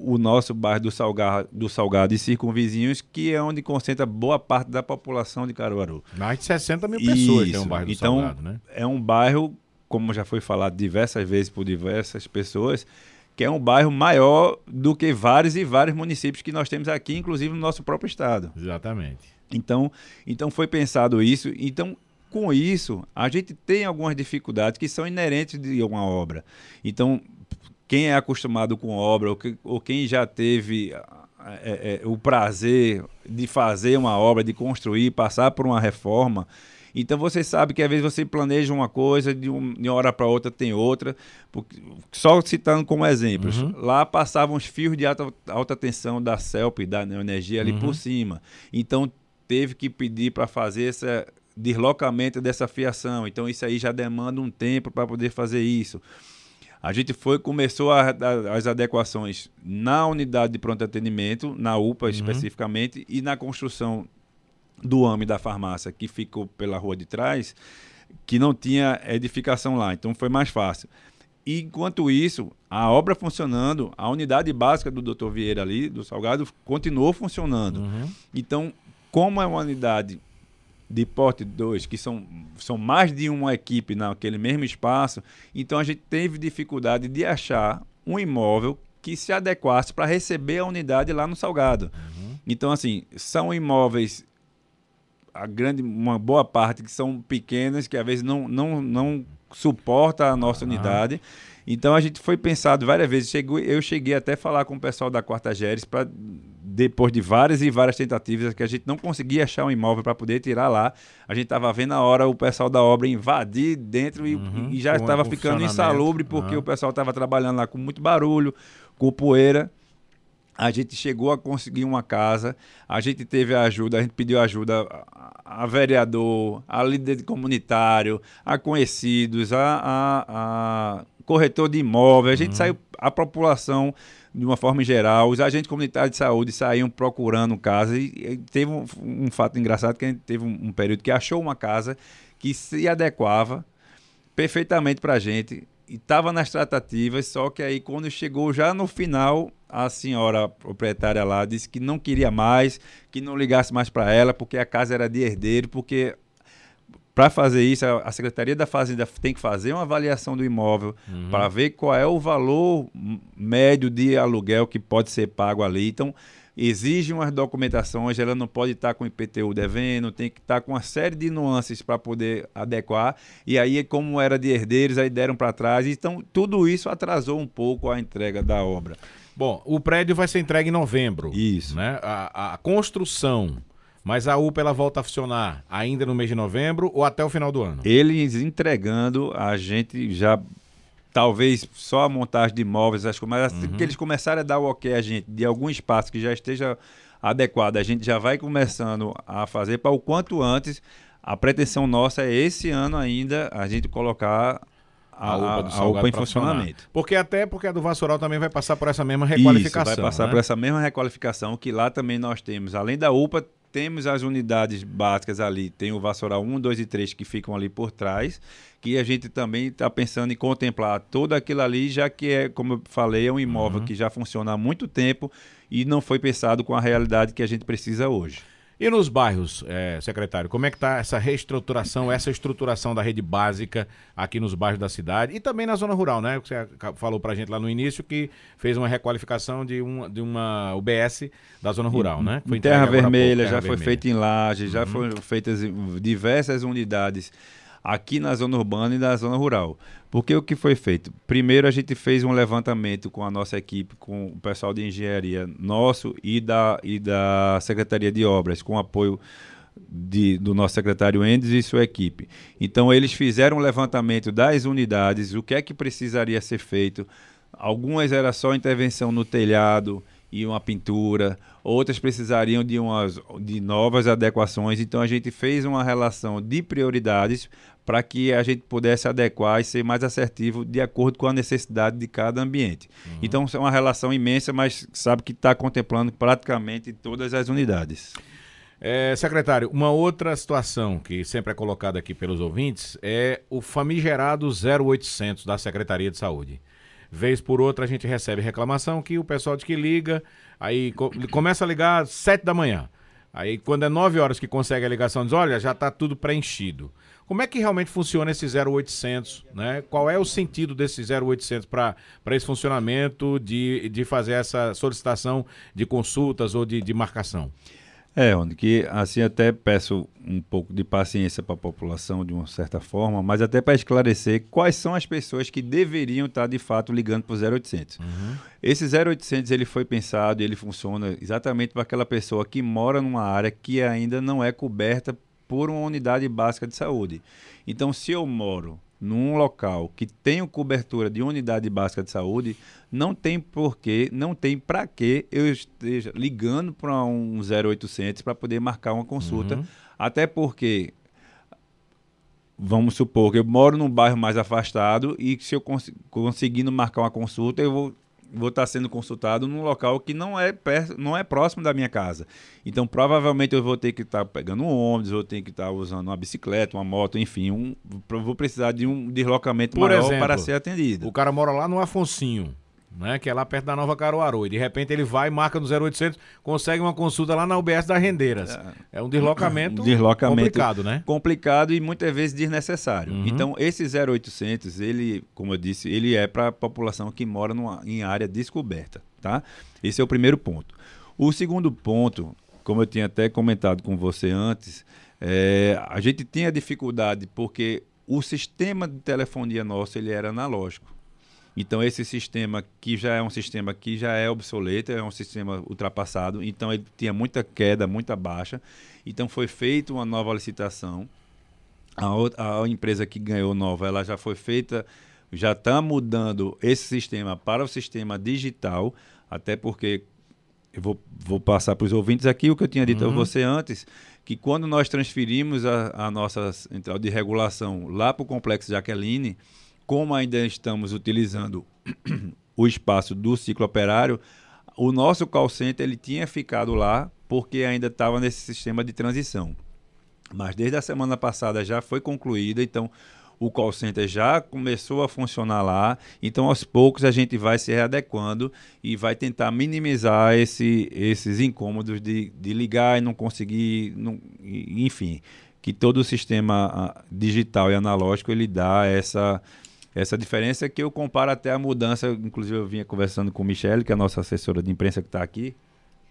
o nosso bairro do Salgado, do Salgado e circunvizinhos, que é onde concentra boa parte da população de Caruaru. Mais de 60 mil pessoas Isso. tem um bairro do então, Salgado, né? É um bairro, como já foi falado diversas vezes por diversas pessoas, que é um bairro maior do que vários e vários municípios que nós temos aqui, inclusive no nosso próprio estado. Exatamente. Então, então foi pensado isso. Então, com isso, a gente tem algumas dificuldades que são inerentes de uma obra. Então, quem é acostumado com obra ou, que, ou quem já teve é, é, o prazer de fazer uma obra, de construir, passar por uma reforma. Então você sabe que às vezes você planeja uma coisa, de, um, de uma hora para outra tem outra. Porque, só citando como exemplos, uhum. lá passavam os fios de alta, alta tensão da CELP, da Neoenergia ali uhum. por cima. Então teve que pedir para fazer esse deslocamento dessa fiação. Então isso aí já demanda um tempo para poder fazer isso. A gente foi começou a, a, as adequações na unidade de pronto atendimento, na UPA uhum. especificamente, e na construção do AME da farmácia, que ficou pela rua de trás, que não tinha edificação lá, então foi mais fácil. E, enquanto isso, a obra funcionando, a unidade básica do Dr. Vieira ali, do Salgado, continuou funcionando. Uhum. Então, como é uma unidade de porte 2, que são, são mais de uma equipe naquele mesmo espaço, então a gente teve dificuldade de achar um imóvel que se adequasse para receber a unidade lá no Salgado. Então, assim, são imóveis, a grande, uma boa parte que são pequenas, que às vezes não, não, não suporta a nossa unidade. Então a gente foi pensado várias vezes. Chegou, eu cheguei até a falar com o pessoal da Quarta Geres para depois de várias e várias tentativas que a gente não conseguia achar um imóvel para poder tirar lá, a gente estava vendo a hora o pessoal da obra invadir dentro e, Uhum, e já estava ficando insalubre porque Aham. o pessoal estava trabalhando lá com muito barulho, com poeira. A gente chegou a conseguir uma casa, a gente teve a ajuda, a gente pediu ajuda a, a vereador, a líder comunitário, a conhecidos, a, a- a corretor de imóvel. A gente saiu, a população, de uma forma geral, os agentes comunitários de saúde saíam procurando casa. E, e teve um, um fato engraçado que a gente teve um, um período que achou uma casa que se adequava perfeitamente para a gente e estava nas tratativas, só que aí quando chegou já no final, a senhora proprietária lá disse que não queria mais, que não ligasse mais para ela, porque a casa era de herdeiro, porque para fazer isso, a Secretaria da Fazenda tem que fazer uma avaliação do imóvel para ver qual é o valor médio de aluguel que pode ser pago ali. Então, exige umas documentações, ela não pode estar com IPTU devendo, tem que estar com uma série de nuances para poder adequar. E aí, como era de herdeiros, aí deram para trás. Então, tudo isso atrasou um pouco a entrega da obra. Bom, o prédio vai ser entregue em novembro. Isso. Né? A, a construção, mas a UPA ela volta a funcionar ainda no mês de novembro ou até o final do ano? Eles entregando, a gente já. Talvez só a montagem de imóveis, acho que, mas assim que eles começarem a dar o ok a gente de algum espaço que já esteja adequado, a gente já vai começando a fazer para o quanto antes. A pretensão nossa é esse ano ainda a gente colocar a, A UPA a, UPA em funcionamento. Porque até porque a do Vassoural também vai passar por essa mesma Isso, requalificação. vai passar né? por essa mesma requalificação que lá também nós temos. Além da UPA, temos as unidades básicas ali. Tem o Vassoural 1, 2 e 3 que ficam ali por trás, que a gente também está pensando em contemplar todo aquilo ali, já que é, como eu falei, é um imóvel que já funciona há muito tempo e não foi pensado com a realidade que a gente precisa hoje. E nos bairros, eh, secretário, como é que está essa reestruturação, essa estruturação da rede básica aqui nos bairros da cidade e também na zona rural, né? Você falou pra gente lá no início que fez uma requalificação de uma, de uma UBS da zona rural, né? Em entregue Terra há pouco, Vermelha, Terra já foi Vermelha. feito em Laje, Uhum. já foram feitas diversas unidades aqui na zona urbana e na zona rural. Porque o que foi feito? Primeiro a gente fez um levantamento com a nossa equipe, com o pessoal de engenharia nosso e da, e da Secretaria de Obras, com apoio de- do nosso secretário Endes e sua equipe. Então eles fizeram um levantamento das unidades, o que é que precisaria ser feito. Algumas era só intervenção no telhado e uma pintura, outras precisariam de umas de novas adequações. Então a gente fez uma relação de prioridades para que a gente pudesse adequar e ser mais assertivo de acordo com a necessidade de cada ambiente. Então é uma relação imensa, mas sabe que está contemplando praticamente todas as unidades. É, secretário, uma outra situação que sempre é colocada aqui pelos ouvintes é o famigerado 0800 da Secretaria de Saúde. Vez por outra a gente recebe reclamação que o pessoal de que liga, aí co- começa a ligar às 7 da manhã. Aí quando é 9 horas que consegue a ligação, diz, olha, já está tudo preenchido. Como é que realmente funciona esse 0800, né? Qual é o sentido desse 0800 para esse funcionamento de, de fazer essa solicitação de consultas ou de, de marcação? É, onde que assim até peço um pouco de paciência para a população de uma certa forma, mas até para esclarecer quais são as pessoas que deveriam estar de fato ligando para o 0800. Esse 0800 ele foi pensado e ele funciona exatamente para aquela pessoa que mora numa área que ainda não é coberta por uma unidade básica de saúde. Então, se eu moro num local que tem cobertura de unidade básica de saúde, não tem porquê, não tem para que eu esteja ligando para um 0800 para poder marcar uma consulta, até porque vamos supor que eu moro num bairro mais afastado e se eu cons conseguindo marcar uma consulta, eu vou vou estar sendo consultado num local que não é perto, não é próximo da minha casa. Então, provavelmente eu vou ter que estar pegando um ônibus, vou ter que estar usando uma bicicleta, uma moto, enfim, um, vou precisar de um deslocamento Por maior exemplo, para ser atendido. O cara mora lá no Afonsinho. Né? Que é lá perto da Nova Caruaru. E de repente ele vai, marca no 0800, consegue uma consulta lá na UBS das Rendeiras. É, é um deslocamento, deslocamento complicado, né? Complicado e muitas vezes desnecessário. Uhum. Então, esse 0800, ele, como eu disse, ele é para a população que mora numa, em área descoberta, tá? Esse é o primeiro ponto. O segundo ponto, como eu tinha até comentado com você antes, é, a gente tinha dificuldade porque o sistema de telefonia nosso ele era analógico. Então esse sistema que já é um sistema que já é obsoleto, é um sistema ultrapassado, então ele tinha muita queda, muita baixa. Então foi feita uma nova licitação. A, a empresa que ganhou nova, ela já foi feita, já está mudando esse sistema para o sistema digital, até porque eu vou, vou passar para os ouvintes aqui o que eu tinha dito uhum. a você antes, que quando nós transferimos a, a nossa central de regulação lá para o complexo Jaqueline, como ainda estamos utilizando o espaço do ciclo operário, o nosso call center ele tinha ficado lá porque ainda estava nesse sistema de transição. Mas desde a semana passada já foi concluída, então o call center já começou a funcionar lá, então aos poucos a gente vai se readequando e vai tentar minimizar esse, esses incômodos de, de ligar e não conseguir, não, enfim, que todo o sistema ah, digital e analógico ele dá essa essa diferença é que eu comparo até a mudança, inclusive eu vinha conversando com Michelle, que é a nossa assessora de imprensa que está aqui,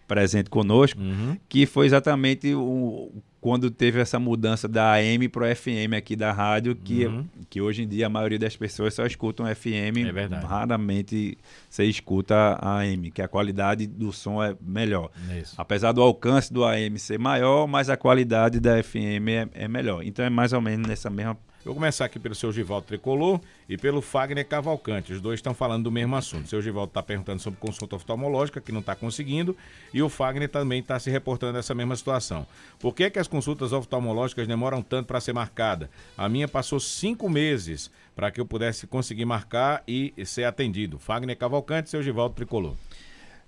presente conosco, uhum. que foi exatamente o, quando teve essa mudança da AM para o FM aqui da rádio, que, uhum. que hoje em dia a maioria das pessoas só escutam FM, é raramente você escuta a AM, que a qualidade do som é melhor. Isso. Apesar do alcance do AM ser maior, mas a qualidade da FM é, é melhor. Então é mais ou menos nessa mesma Vou começar aqui pelo seu Givaldo Tricolor e pelo Fagner Cavalcante. Os dois estão falando do mesmo assunto. O seu Givaldo está perguntando sobre consulta oftalmológica, que não está conseguindo, e o Fagner também está se reportando essa mesma situação. Por que, que as consultas oftalmológicas demoram tanto para ser marcada? A minha passou cinco meses para que eu pudesse conseguir marcar e ser atendido. Fagner Cavalcante, seu Givaldo Tricolor.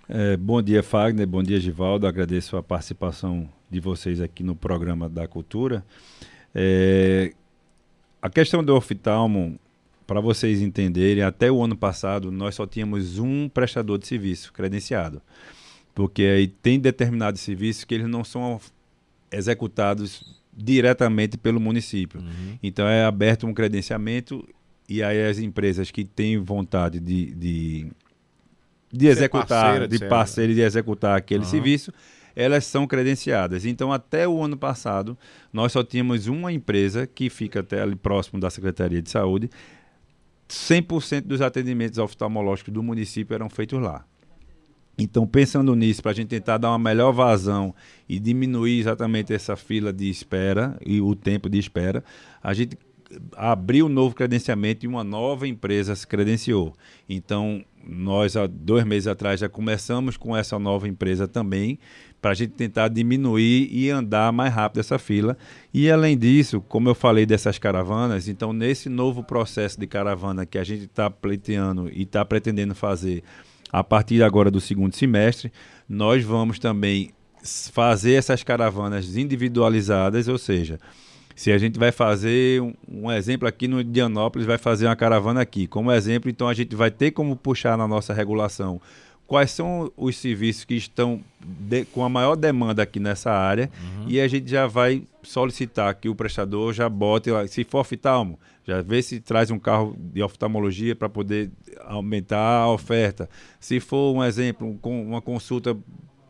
É, bom dia, Fagner. Bom dia, Givaldo. Agradeço a participação de vocês aqui no programa da Cultura. É, a questão do oftalmo, para vocês entenderem, até o ano passado nós só tínhamos um prestador de serviço credenciado. Porque aí tem determinados serviços que eles não são executados diretamente pelo município. Uhum. Então é aberto um credenciamento e aí as empresas que têm vontade de, de, de executar, de parceiro de executar aquele uhum. serviço, elas são credenciadas. Então, até o ano passado, nós só tínhamos uma empresa que fica até ali próximo da Secretaria de Saúde. 100% dos atendimentos oftalmológicos do município eram feitos lá. Então, pensando nisso, para a gente tentar dar uma melhor vazão e diminuir exatamente essa fila de espera e o tempo de espera, a gente abriu um novo credenciamento e uma nova empresa se credenciou. Então, nós, há dois meses atrás, já começamos com essa nova empresa também, para a gente tentar diminuir e andar mais rápido essa fila. E além disso, como eu falei dessas caravanas, então nesse novo processo de caravana que a gente está pleiteando e está pretendendo fazer a partir agora do segundo semestre, nós vamos também fazer essas caravanas individualizadas, ou seja, se a gente vai fazer um, um, exemplo aqui no Dianópolis, vai fazer uma caravana aqui. Como exemplo, então a gente vai ter como puxar na nossa regulação quais são os serviços que estão de, com a maior demanda aqui nessa área uhum. e a gente já vai solicitar que o prestador já bote se for oftalmo, já vê se traz um carro de oftalmologia para poder aumentar a oferta. Se for um exemplo, com uma consulta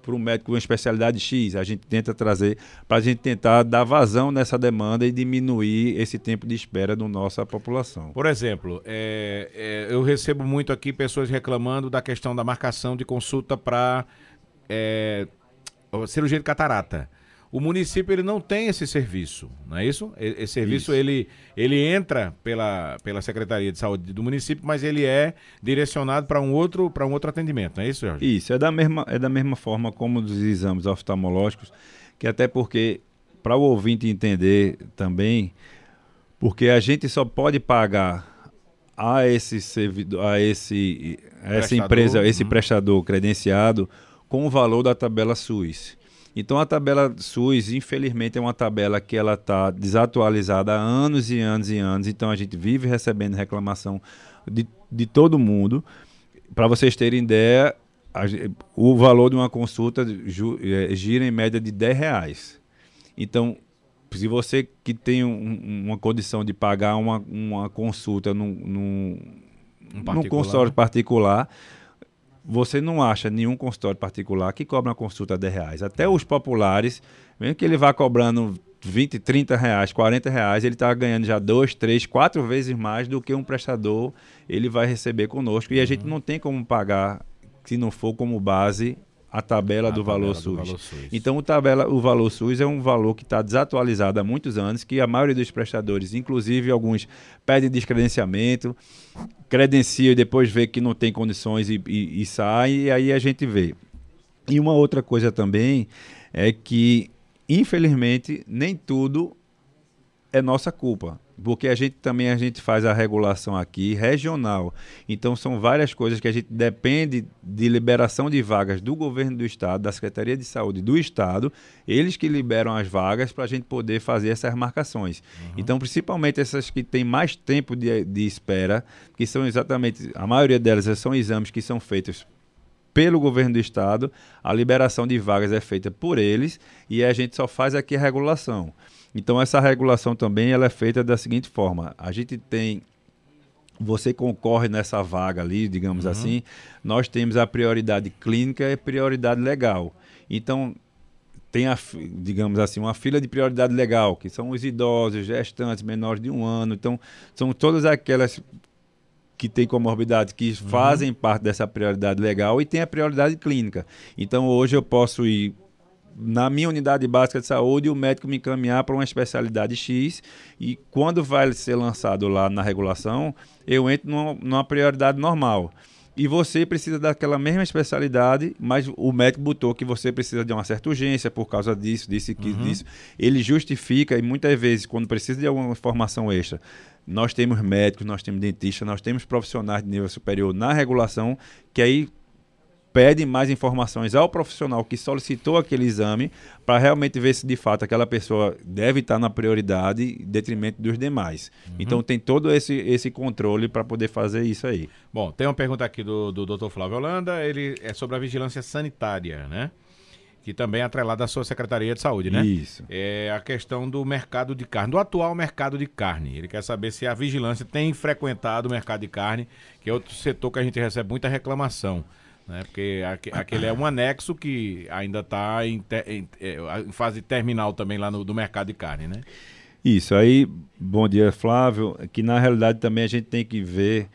para um médico com especialidade X, a gente tenta trazer para a gente tentar dar vazão nessa demanda e diminuir esse tempo de espera da nossa população. Por exemplo, é, é, eu recebo muito aqui pessoas reclamando da questão da marcação de consulta para é, cirurgia de catarata. O município ele não tem esse serviço, não é isso? Esse serviço isso. ele ele entra pela, pela Secretaria de Saúde do município, mas ele é direcionado para um outro para um outro atendimento, não é isso, Jorge? Isso, é da mesma é da mesma forma como dos exames oftalmológicos, que até porque para o ouvinte entender também, porque a gente só pode pagar a esse servidor, a esse a essa empresa, esse uhum. prestador credenciado com o valor da tabela SUS. Então a tabela SUS, infelizmente, é uma tabela que ela está desatualizada há anos e anos e anos. Então a gente vive recebendo reclamação de, de todo mundo. para vocês terem ideia, a, o valor de uma consulta ju, é, gira em média de 10 reais. Então, se você que tem um, uma condição de pagar uma, uma consulta num, num, um num consultório particular, você não acha nenhum consultório particular que cobra uma consulta 10 reais. Até os populares, mesmo que ele vá cobrando 20, 30 reais, 40 reais, ele está ganhando já dois, três, quatro vezes mais do que um prestador ele vai receber conosco. E a gente uhum. não tem como pagar, se não for como base, a tabela, a do, tabela valor do, valor SUS. Então, o, tabela, o valor SUS é um valor que está desatualizado há muitos anos, que a maioria dos prestadores, inclusive alguns, pedem descredenciamento, credencia e depois vê que não tem condições e, e, e sai, e aí a gente vê. E uma outra coisa também é que, infelizmente, nem tudo é nossa culpa porque a gente também a gente faz a regulação aqui regional. Então são várias coisas que a gente depende de liberação de vagas do governo do estado, da Secretaria de Saúde do estado, eles que liberam as vagas para a gente poder fazer essas marcações. Uhum. Então principalmente essas que têm mais tempo de, de espera, que são exatamente a maioria delas são exames que são feitos pelo governo do estado, a liberação de vagas é feita por eles e a gente só faz aqui a regulação. Então essa regulação também ela é feita da seguinte forma: a gente tem você concorre nessa vaga ali, digamos uhum. assim, nós temos a prioridade clínica e prioridade legal. Então, tem, a, digamos assim, uma fila de prioridade legal, que são os idosos, gestantes, menores de um ano. Então, são todas aquelas que têm comorbidade que uhum. fazem parte dessa prioridade legal e tem a prioridade clínica. Então, hoje eu posso ir na minha unidade básica de saúde, o médico me encaminhar para uma especialidade X e quando vai ser lançado lá na regulação, eu entro numa, numa prioridade normal. E você precisa daquela mesma especialidade, mas o médico botou que você precisa de uma certa urgência por causa disso, disso, uhum. disso. Ele justifica e muitas vezes, quando precisa de alguma informação extra, nós temos médicos, nós temos dentistas, nós temos profissionais de nível superior na regulação, que aí pede mais informações ao profissional que solicitou aquele exame para realmente ver se de fato aquela pessoa deve estar na prioridade em detrimento dos demais. Uhum. Então tem todo esse, esse controle para poder fazer isso aí. Bom, tem uma pergunta aqui do, do Dr. Flávio Holanda, ele é sobre a vigilância sanitária, né? Que também é atrelada à sua Secretaria de Saúde, né? Isso. É a questão do mercado de carne, do atual mercado de carne. Ele quer saber se a vigilância tem frequentado o mercado de carne, que é outro setor que a gente recebe muita reclamação né? Porque aquele é um anexo que ainda está em, em, é, em, fase terminal também lá no do mercado de carne, né? Isso, aí, bom dia Flávio, que na realidade também a gente tem que ver,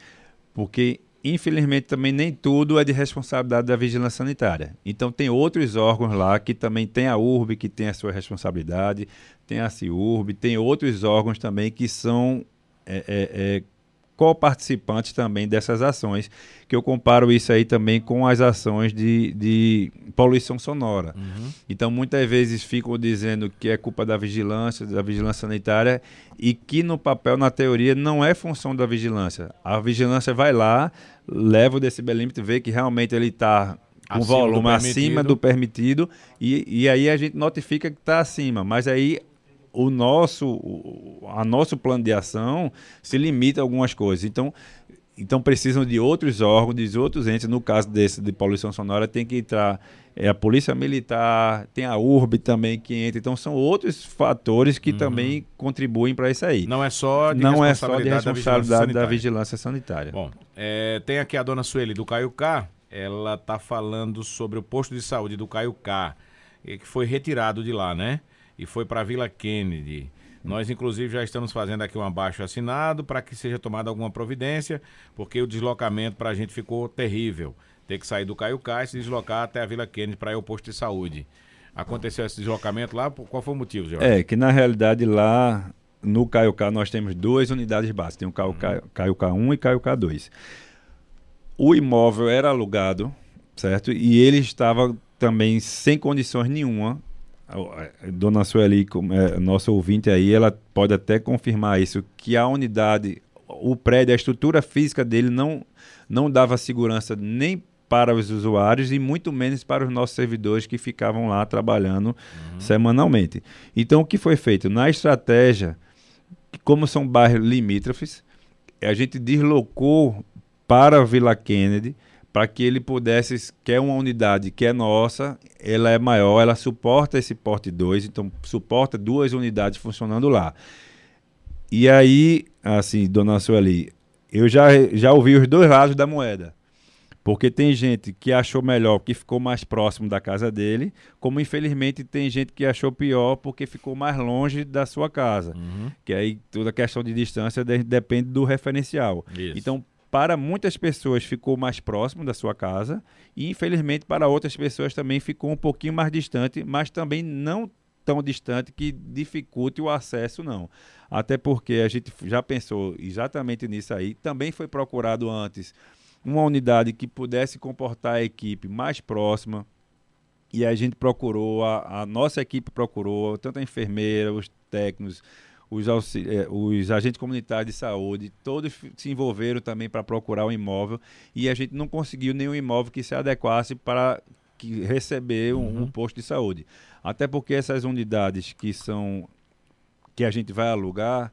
porque infelizmente também nem tudo é de responsabilidade da vigilância sanitária. Então tem outros órgãos lá que também tem a URB, que tem a sua responsabilidade, tem a CIURB, tem outros órgãos também que são é, é, é co-participantes também dessas ações, que eu comparo isso aí também com as ações de, de poluição sonora. Uhum. Então, muitas vezes ficam dizendo que é culpa da vigilância, da vigilância sanitária, e que no papel, na teoria, não é função da vigilância. A vigilância vai lá, leva o decibelímetro, vê que realmente ele está com acima volume do acima do permitido, e, e aí a gente notifica que está acima, mas aí o nosso, a nosso plano de ação se limita a algumas coisas. Então, então precisam de outros órgãos, de outros entes. No caso desse de poluição sonora, tem que entrar é, a Polícia Militar, tem a URB também que entra. Então são outros fatores que uhum. também contribuem para isso aí. Não é só de Não é só de responsabilidade da vigilância sanitária. Bom, é, tem aqui a dona Sueli do Caiucá. Ela está falando sobre o posto de saúde do Caiucá, que foi retirado de lá, né? E foi para a Vila Kennedy. Nós, inclusive, já estamos fazendo aqui um abaixo assinado para que seja tomada alguma providência, porque o deslocamento para a gente ficou terrível. Ter que sair do Caiucá e se deslocar até a Vila Kennedy para ir ao posto de saúde. Aconteceu esse deslocamento lá? Qual foi o motivo, Jorge? É, que na realidade lá no Caiucá nós temos duas unidades básicas. Tem o Caiucá, uhum. Caiucá 1 e Caiucá 2. O imóvel era alugado, certo? E ele estava também sem condições nenhuma Dona Sueli, é, nosso ouvinte aí, ela pode até confirmar isso, que a unidade, o prédio, a estrutura física dele não, não dava segurança nem para os usuários e muito menos para os nossos servidores que ficavam lá trabalhando uhum. semanalmente. Então, o que foi feito? Na estratégia, como são bairros limítrofes, a gente deslocou para a Vila Kennedy para que ele pudesse, quer uma unidade que é nossa, ela é maior, ela suporta esse porte 2, então suporta duas unidades funcionando lá. E aí, assim, dona Sueli, eu já, já ouvi os dois lados da moeda. Porque tem gente que achou melhor que ficou mais próximo da casa dele, como infelizmente tem gente que achou pior porque ficou mais longe da sua casa. Uhum. Que aí toda a questão de distância de, depende do referencial. Isso. Então, para muitas pessoas ficou mais próximo da sua casa e infelizmente para outras pessoas também ficou um pouquinho mais distante, mas também não tão distante que dificulte o acesso não. Até porque a gente já pensou exatamente nisso aí, também foi procurado antes uma unidade que pudesse comportar a equipe mais próxima, e a gente procurou, a, a, nossa equipe procurou, tanto a enfermeira, os técnicos, os, é, os agentes comunitários de saúde, todos se envolveram também para procurar um imóvel e a gente não conseguiu nenhum imóvel que se adequasse para que receber um, uhum. um posto de saúde. Até porque essas unidades que são que a gente vai alugar,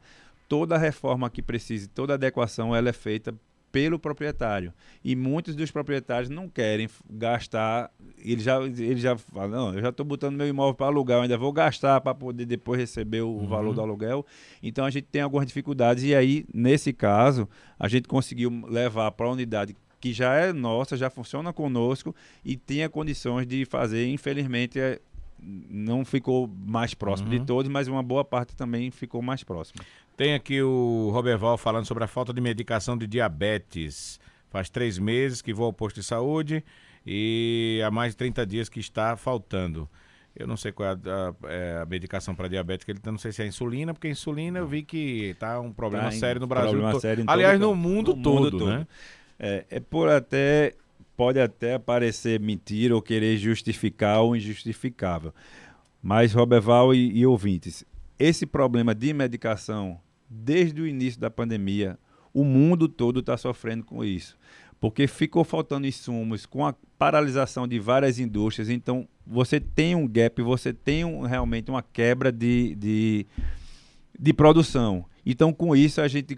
toda reforma que precise, toda adequação, ela é feita pelo proprietário. E muitos dos proprietários não querem gastar, ele já, ele já fala, não, eu já estou botando meu imóvel para alugar, eu ainda vou gastar para poder depois receber o uhum. valor do aluguel. Então a gente tem algumas dificuldades e aí, nesse caso, a gente conseguiu levar para a unidade que já é nossa, já funciona conosco e tinha condições de fazer, infelizmente, é, não ficou mais próximo uhum. de todos, mas uma boa parte também ficou mais próximo. Tem aqui o Roberval falando sobre a falta de medicação de diabetes. Faz três meses que vou ao posto de saúde e há mais de 30 dias que está faltando. Eu não sei qual é a, a, é a medicação para diabetes que ele não sei se é a insulina, porque a insulina eu vi que está um problema tá sério no Brasil. todo. Aliás, no mundo, no todo, mundo né? É, é por até pode até parecer mentira ou querer justificar o injustificável. Mas, Roberval e, e ouvintes, esse problema de medicação desde o início da pandemia, o mundo todo está sofrendo com isso. Porque ficou faltando insumos, com a paralisação de várias indústrias, então você tem um gap, você tem um, realmente uma quebra de, de, de produção. Então, com isso, a gente,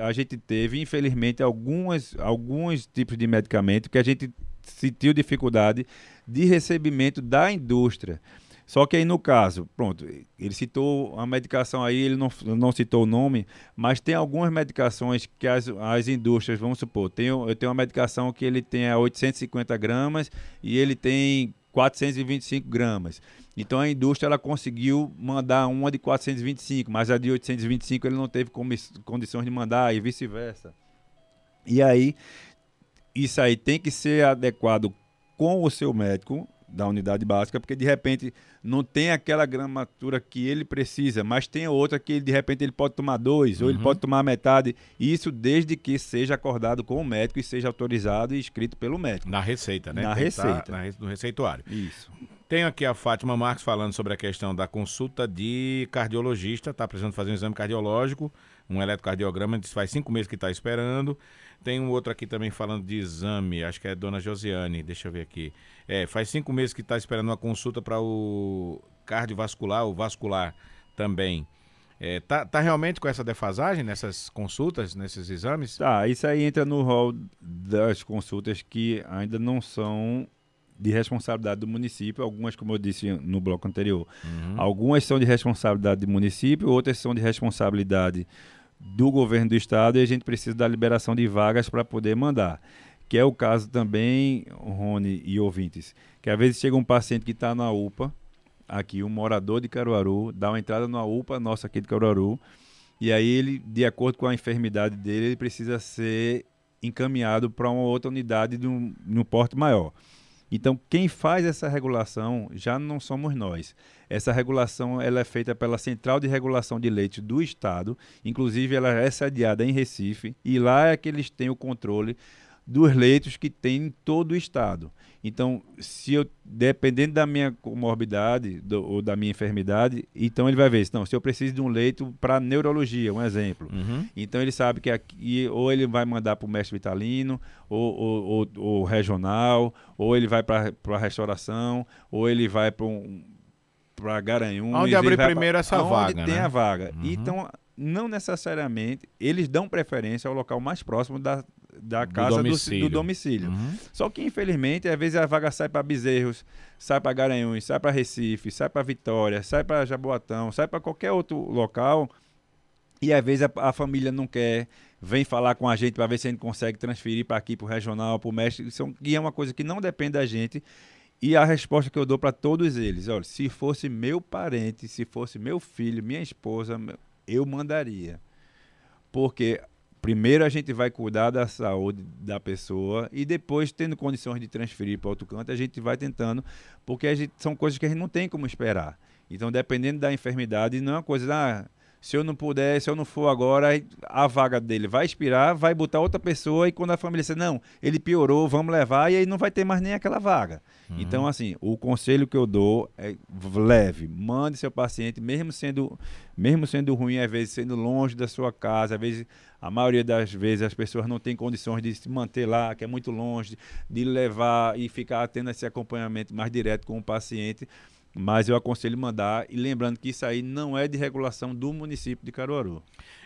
a gente teve, infelizmente, algumas, alguns tipos de medicamento que a gente sentiu dificuldade de recebimento da indústria. Só que aí no caso, pronto, ele citou a medicação aí, ele não, não citou o nome, mas tem algumas medicações que as, as indústrias, vamos supor, tem, eu tenho uma medicação que ele tem a 850 gramas e ele tem 425 gramas. Então a indústria ela conseguiu mandar uma de 425, mas a de 825 ele não teve condições de mandar e vice-versa. E aí, isso aí tem que ser adequado com o seu médico, da unidade básica, porque de repente não tem aquela gramatura que ele precisa, mas tem outra que de repente ele pode tomar dois, uhum. ou ele uhum. pode tomar metade. Isso desde que seja acordado com o médico e seja autorizado e escrito pelo médico. Na receita, né? Na tem tá receita. na, no receituário. Isso. Tenho aqui a Fátima Marques falando sobre a questão da consulta de cardiologista, está precisando fazer um exame cardiológico, um eletrocardiograma, diz faz cinco meses que está esperando. Tem um outro aqui também falando de exame, acho que é Dona Josiane, deixa eu ver aqui. É, faz cinco meses que está esperando uma consulta para o cardiovascular, o vascular também. É, tá, tá realmente com essa defasagem nessas consultas, nesses exames? Tá, isso aí entra no rol das consultas que ainda não são de responsabilidade do município, algumas, como eu disse no bloco anterior, uhum. algumas são de responsabilidade do município, outras são de responsabilidade do governo do estado e a gente precisa da liberação de vagas para poder mandar. Que é o caso também, Rony e ouvintes, que às vezes chega um paciente que está na UPA, aqui, um morador de Caruaru, dá uma entrada na UPA nossa aqui de Caruaru, e aí ele, de acordo com a enfermidade dele, ele precisa ser encaminhado para uma outra unidade no, no porte maior. Então, quem faz essa regulação já não somos nós. Essa regulação ela é feita pela Central de Regulação de Leite do Estado, inclusive ela é sediada em Recife, e lá é que eles têm o controle dos leitos que tem em todo o estado. Então, se eu, dependendo da minha comorbidade do, ou da minha enfermidade, então ele vai ver, não, se eu preciso de um leito para neurologia, um exemplo. Uhum. Então ele sabe que aqui, ou ele vai mandar para o mestre vitalino, ou, ou, ou, ou, regional, ou ele vai para a restauração, ou ele vai para um, para Garanhuns. Onde abrir primeiro pra, essa vaga, Onde tem né? a vaga. Uhum. Então, não necessariamente, eles dão preferência ao local mais próximo da, da casa do domicílio. Do, do domicílio. Uhum. Só que, infelizmente, às vezes a vaga sai para Bezerros, sai para Garanhuns, sai para Recife, sai para Vitória, sai para Jaboatão, sai para qualquer outro local. E às vezes a, a, família não quer, vem falar com a gente para ver se a gente consegue transferir para aqui, para o regional, para o mestre. Isso, e é uma coisa que não depende da gente. E a resposta que eu dou para todos eles, olha, se fosse meu parente, se fosse meu filho, minha esposa, eu mandaria. Porque primeiro a gente vai cuidar da saúde da pessoa e depois, tendo condições de transferir para outro canto, a gente vai tentando, porque gente, são coisas que a gente não tem como esperar. Então, dependendo da enfermidade, não é uma coisa, ah, se eu não puder, se eu não for agora, a vaga dele vai expirar, vai botar outra pessoa e quando a família disser, não, ele piorou, vamos levar, e aí não vai ter mais nem aquela vaga. Uhum. Então, assim, o conselho que eu dou é leve, mande seu paciente, mesmo sendo, mesmo sendo ruim, às vezes sendo longe da sua casa, às vezes, a maioria das vezes as pessoas não têm condições de se manter lá, que é muito longe, de levar e ficar tendo esse acompanhamento mais direto com o paciente mas eu aconselho mandar, e lembrando que isso aí não é de regulação do município de Caruaru.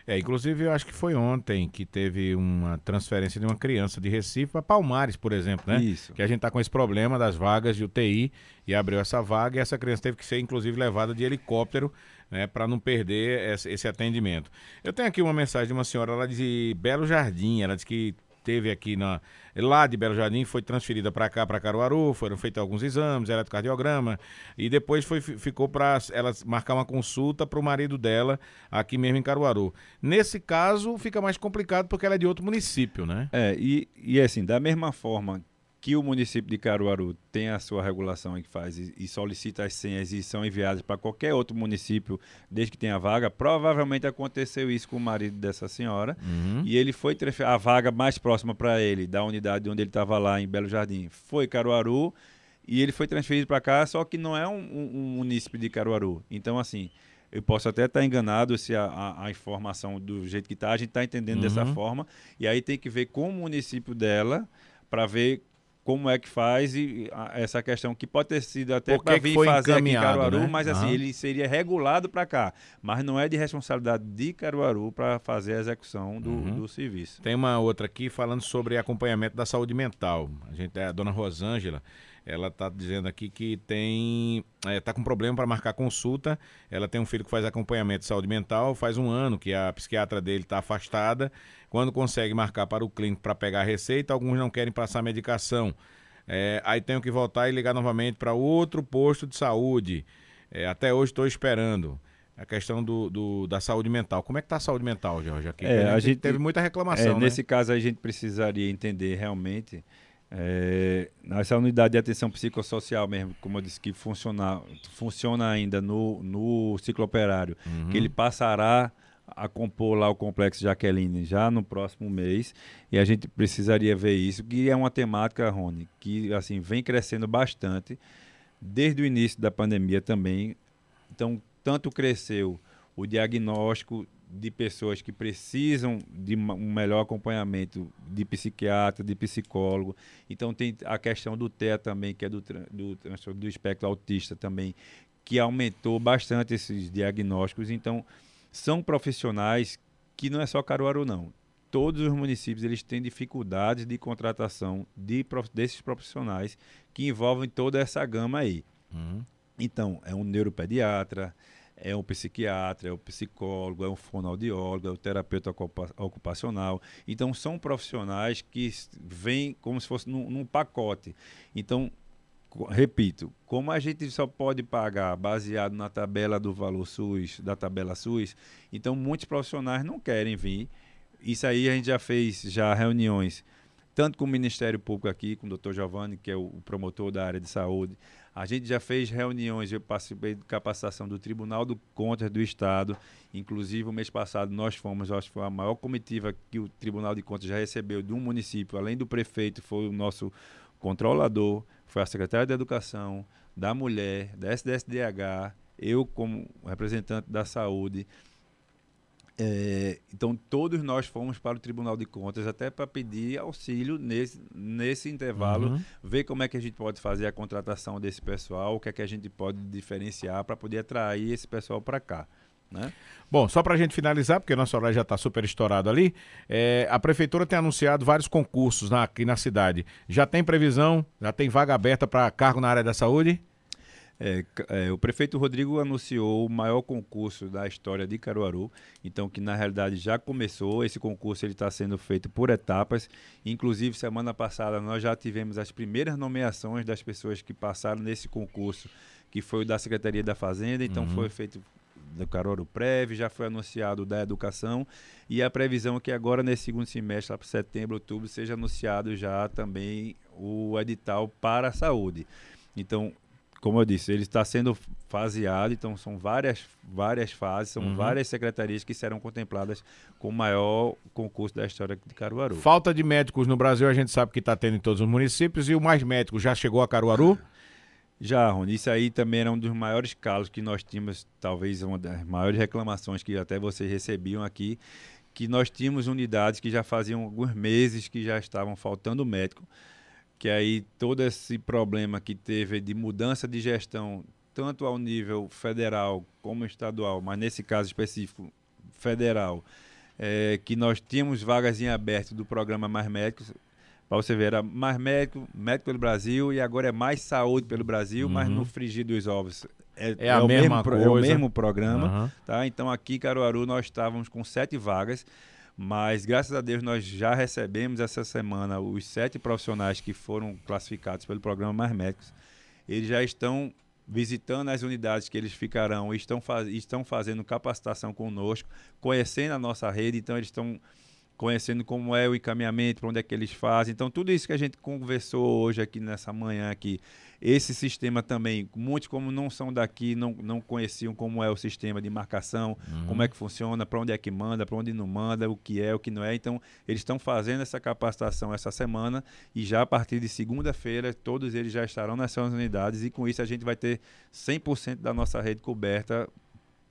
É, inclusive eu acho que foi ontem que teve uma transferência de uma criança de Recife para Palmares, por exemplo, né? Isso. Que a gente está com esse problema das vagas de UTI e abriu essa vaga e essa criança teve que ser inclusive levada de helicóptero né, para não perder esse, atendimento. Eu tenho aqui uma mensagem de uma senhora lá de Belo Jardim, ela disse que teve aqui na lá de Belo Jardim foi transferida para cá para Caruaru, foram feitos alguns exames, eletrocardiograma e depois foi ficou para ela marcar uma consulta para o marido dela aqui mesmo em Caruaru. Nesse caso fica mais complicado porque ela é de outro município, né? É, e, e assim, da mesma forma que o município de Caruaru tem a sua regulação que faz e, e solicita as senhas e são enviadas para qualquer outro município desde que tenha vaga, provavelmente aconteceu isso com o marido dessa senhora uhum. e ele foi a vaga mais próxima para ele da unidade onde ele estava lá em Belo Jardim foi Caruaru e ele foi transferido para cá, só que não é um, um, um, município de Caruaru. Então assim, eu posso até estar enganado se a, a, a informação do jeito que está, a gente está entendendo uhum. dessa forma e aí tem que ver com o município dela para ver como é que faz e essa questão que pode ter sido até para vir fazer aqui em Caruaru, né? mas assim, uhum. ele seria regulado para cá, mas não é de responsabilidade de Caruaru para fazer a execução do, uhum. do, serviço. Tem uma outra aqui falando sobre acompanhamento da saúde mental. A gente é a dona Rosângela, ela está dizendo aqui que tem está é, tá com problema para marcar consulta. Ela tem um filho que faz acompanhamento de saúde mental, faz um ano que a psiquiatra dele está afastada. Quando consegue marcar para o clínico para pegar a receita, alguns não querem passar medicação. É, aí tenho que voltar e ligar novamente para outro posto de saúde. É, até hoje estou esperando a questão do, do, da saúde mental. Como é que está a saúde mental, Jorge? Aqui, é, a gente teve muita reclamação. É, né? Nesse caso, a gente precisaria entender realmente é, essa unidade de atenção psicossocial mesmo, como eu disse, que funciona, funciona ainda no, no ciclo operário, uhum. que ele passará a compor lá o complexo Jaqueline já no próximo mês e a gente precisaria ver isso, que é uma temática, Rony, que assim vem crescendo bastante desde o início da pandemia também. Então, tanto cresceu o diagnóstico de pessoas que precisam de um melhor acompanhamento de psiquiatra, de psicólogo. Então tem a questão do TEA também, que é do, do transtorno do espectro autista também, que aumentou bastante esses diagnósticos. Então são profissionais que não é só Caruaru não. Todos os municípios eles têm dificuldades de contratação de, desses profissionais que envolvem toda essa gama aí. Uhum. Então, é um neuropediatra, é um psiquiatra, é um psicólogo, é um fonoaudiólogo, é um terapeuta ocupacional. Então, são profissionais que vêm como se fosse num, num pacote. Então, repito, como a gente só pode pagar baseado na tabela do valor SUS, da tabela SUS, então muitos profissionais não querem vir. Isso aí a gente já fez já reuniões tanto com o Ministério Público aqui, com o doutor Giovanni, que é o promotor da área de saúde. A gente já fez reuniões, eu participei de capacitação do Tribunal do Contas do Estado. Inclusive, o mês passado nós fomos, acho que foi a maior comitiva que o Tribunal de Contas já recebeu de um município, além do prefeito, foi o nosso controlador, foi a secretária de Educação, da Mulher, da SDSDH, eu como representante da saúde. É, então, todos nós fomos para o Tribunal de Contas até para pedir auxílio nesse, nesse intervalo, uhum. ver como é que a gente pode fazer a contratação desse pessoal, o que é que a gente pode diferenciar para poder atrair esse pessoal para cá. né? Bom, só para a gente finalizar, porque nosso horário já está super estourado ali, é, a prefeitura tem anunciado vários concursos na, aqui na cidade. Já tem previsão? Já tem vaga aberta para cargo na área da saúde? É, é, o prefeito Rodrigo anunciou o maior concurso da história de Caruaru, então que na realidade já começou. Esse concurso ele está sendo feito por etapas. Inclusive semana passada nós já tivemos as primeiras nomeações das pessoas que passaram nesse concurso, que foi o da Secretaria da Fazenda. Então uhum. foi feito do Caruaru Prev, já foi anunciado da Educação e a previsão é que agora nesse segundo semestre, lá para setembro, outubro, seja anunciado já também o edital para a saúde. Então como eu disse, ele está sendo faseado, então são várias, várias fases, são uhum. várias secretarias que serão contempladas com o maior concurso da história de Caruaru. Falta de médicos no Brasil, a gente sabe que está tendo em todos os municípios, e o Mais Médicos já chegou a Caruaru? Já, Rony, isso aí também era um dos maiores casos que nós tínhamos, talvez uma das maiores reclamações que até vocês recebiam aqui, que nós tínhamos unidades que já faziam alguns meses que já estavam faltando médico que aí todo esse problema que teve de mudança de gestão, tanto ao nível federal como estadual, mas nesse caso específico federal, é, que nós tínhamos vagas em aberto do programa Mais Médicos, para você ver, era Mais Médico, Médico pelo Brasil, e agora é Mais Saúde pelo Brasil, uhum. mas no frigir dos ovos é, é, é, o, mesmo, coisa. é o mesmo programa. Uhum. Tá? Então aqui em Caruaru nós estávamos com sete vagas. Mas graças a Deus nós já recebemos essa semana os sete profissionais que foram classificados pelo programa Mais Médicos. Eles já estão visitando as unidades que eles ficarão, estão, faz, estão fazendo capacitação conosco, conhecendo a nossa rede, então eles estão conhecendo como é o encaminhamento, para onde é que eles fazem. Então, tudo isso que a gente conversou hoje aqui nessa manhã aqui, esse sistema também, muitos como não são daqui, não, não conheciam como é o sistema de marcação, uhum. como é que funciona, para onde é que manda, para onde não manda, o que é, o que não é. Então, eles estão fazendo essa capacitação essa semana e já a partir de segunda-feira, todos eles já estarão nessas unidades e com isso a gente vai ter 100% da nossa rede coberta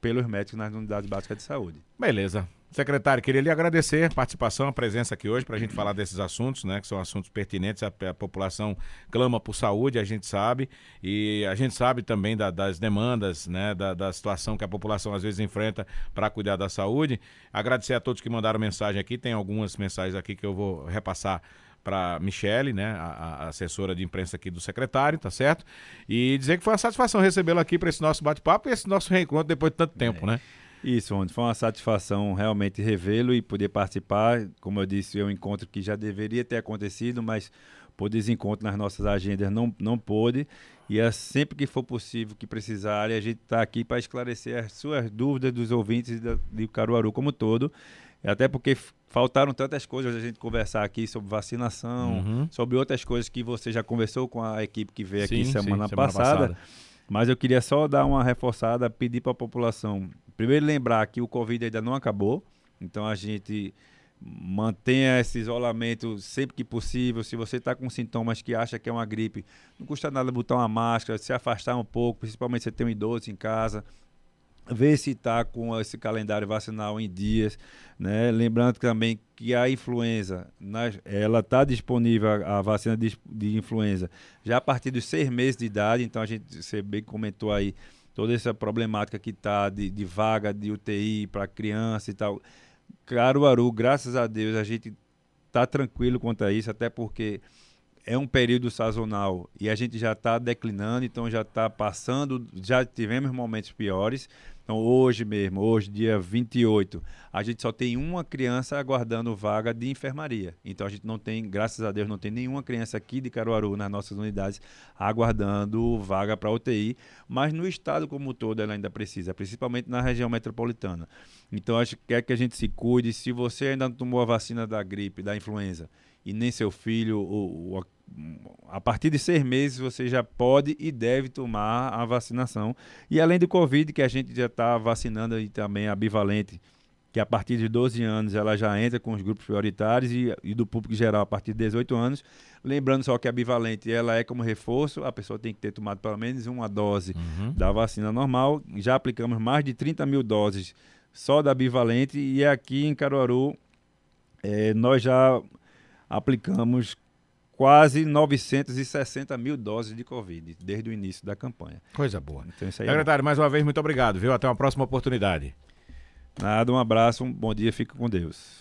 pelos médicos nas unidades básicas de saúde. Beleza. Secretário, queria lhe agradecer a participação, a presença aqui hoje para a gente falar desses assuntos, né? Que são assuntos pertinentes. A, a, população clama por saúde, a gente sabe, e a gente sabe também da, das demandas, né? Da, da, situação que a população às vezes enfrenta para cuidar da saúde. Agradecer a todos que mandaram mensagem aqui. Tem algumas mensagens aqui que eu vou repassar para Michele, né, a, a, assessora de imprensa aqui do secretário, tá certo? E dizer que foi uma satisfação recebê-la aqui para esse nosso bate-papo e esse nosso reencontro depois de tanto tempo, é. né? Isso, onde foi uma satisfação realmente revê-lo e poder participar. Como eu disse, é um encontro que já deveria ter acontecido, mas por desencontro nas nossas agendas não, não pôde. E é sempre que for possível, que precisarem, a gente está aqui para esclarecer as suas dúvidas dos ouvintes de Caruaru como todo. Até porque faltaram tantas coisas a gente conversar aqui sobre vacinação, uhum. sobre outras coisas que você já conversou com a equipe que veio sim, aqui semana, sim, semana passada. passada. Mas eu queria só dar uma reforçada, pedir para a população Primeiro, lembrar que o Covid ainda não acabou, então a gente mantenha esse isolamento sempre que possível. Se você está com sintomas que acha que é uma gripe, não custa nada botar uma máscara, se afastar um pouco, principalmente se você tem um idoso em casa. Ver se está com esse calendário vacinal em dias, né? Lembrando também que a influenza, ela está disponível a, vacina de, de influenza já a partir dos seis meses de idade. Então a gente, você bem comentou aí, toda essa problemática que está de, de, vaga de UTI para criança e tal. Caruaru, graças a Deus, a gente está tranquilo quanto a isso, até porque é um período sazonal e a gente já está declinando, então já está passando, já tivemos momentos piores, então, hoje mesmo, hoje, dia 28, a gente só tem uma criança aguardando vaga de enfermaria. Então, a gente não tem, graças a Deus, não tem nenhuma criança aqui de Caruaru, nas nossas unidades, aguardando vaga para UTI. Mas no estado como um todo, ela ainda precisa, principalmente na região metropolitana. Então, acho que quer que a gente se cuide. Se você ainda não tomou a vacina da gripe, da influenza, e nem seu filho ou, ou a partir de seis meses você já pode e deve tomar a vacinação. E além do Covid, que a gente já está vacinando e também a bivalente, que a partir de 12 anos ela já entra com os grupos prioritários e, e, do público geral a partir de 18 anos. Lembrando só que a bivalente ela é como reforço, a pessoa tem que ter tomado pelo menos uma dose uhum. da vacina normal. Já aplicamos mais de 30 mil doses só da bivalente e aqui em Caruaru é, nós já aplicamos quase 960 mil doses de Covid desde o início da campanha. Coisa boa. Então, isso aí é Secretário, mais uma vez, muito obrigado, viu? Até uma próxima oportunidade. Nada, um abraço, um bom dia, fica com Deus.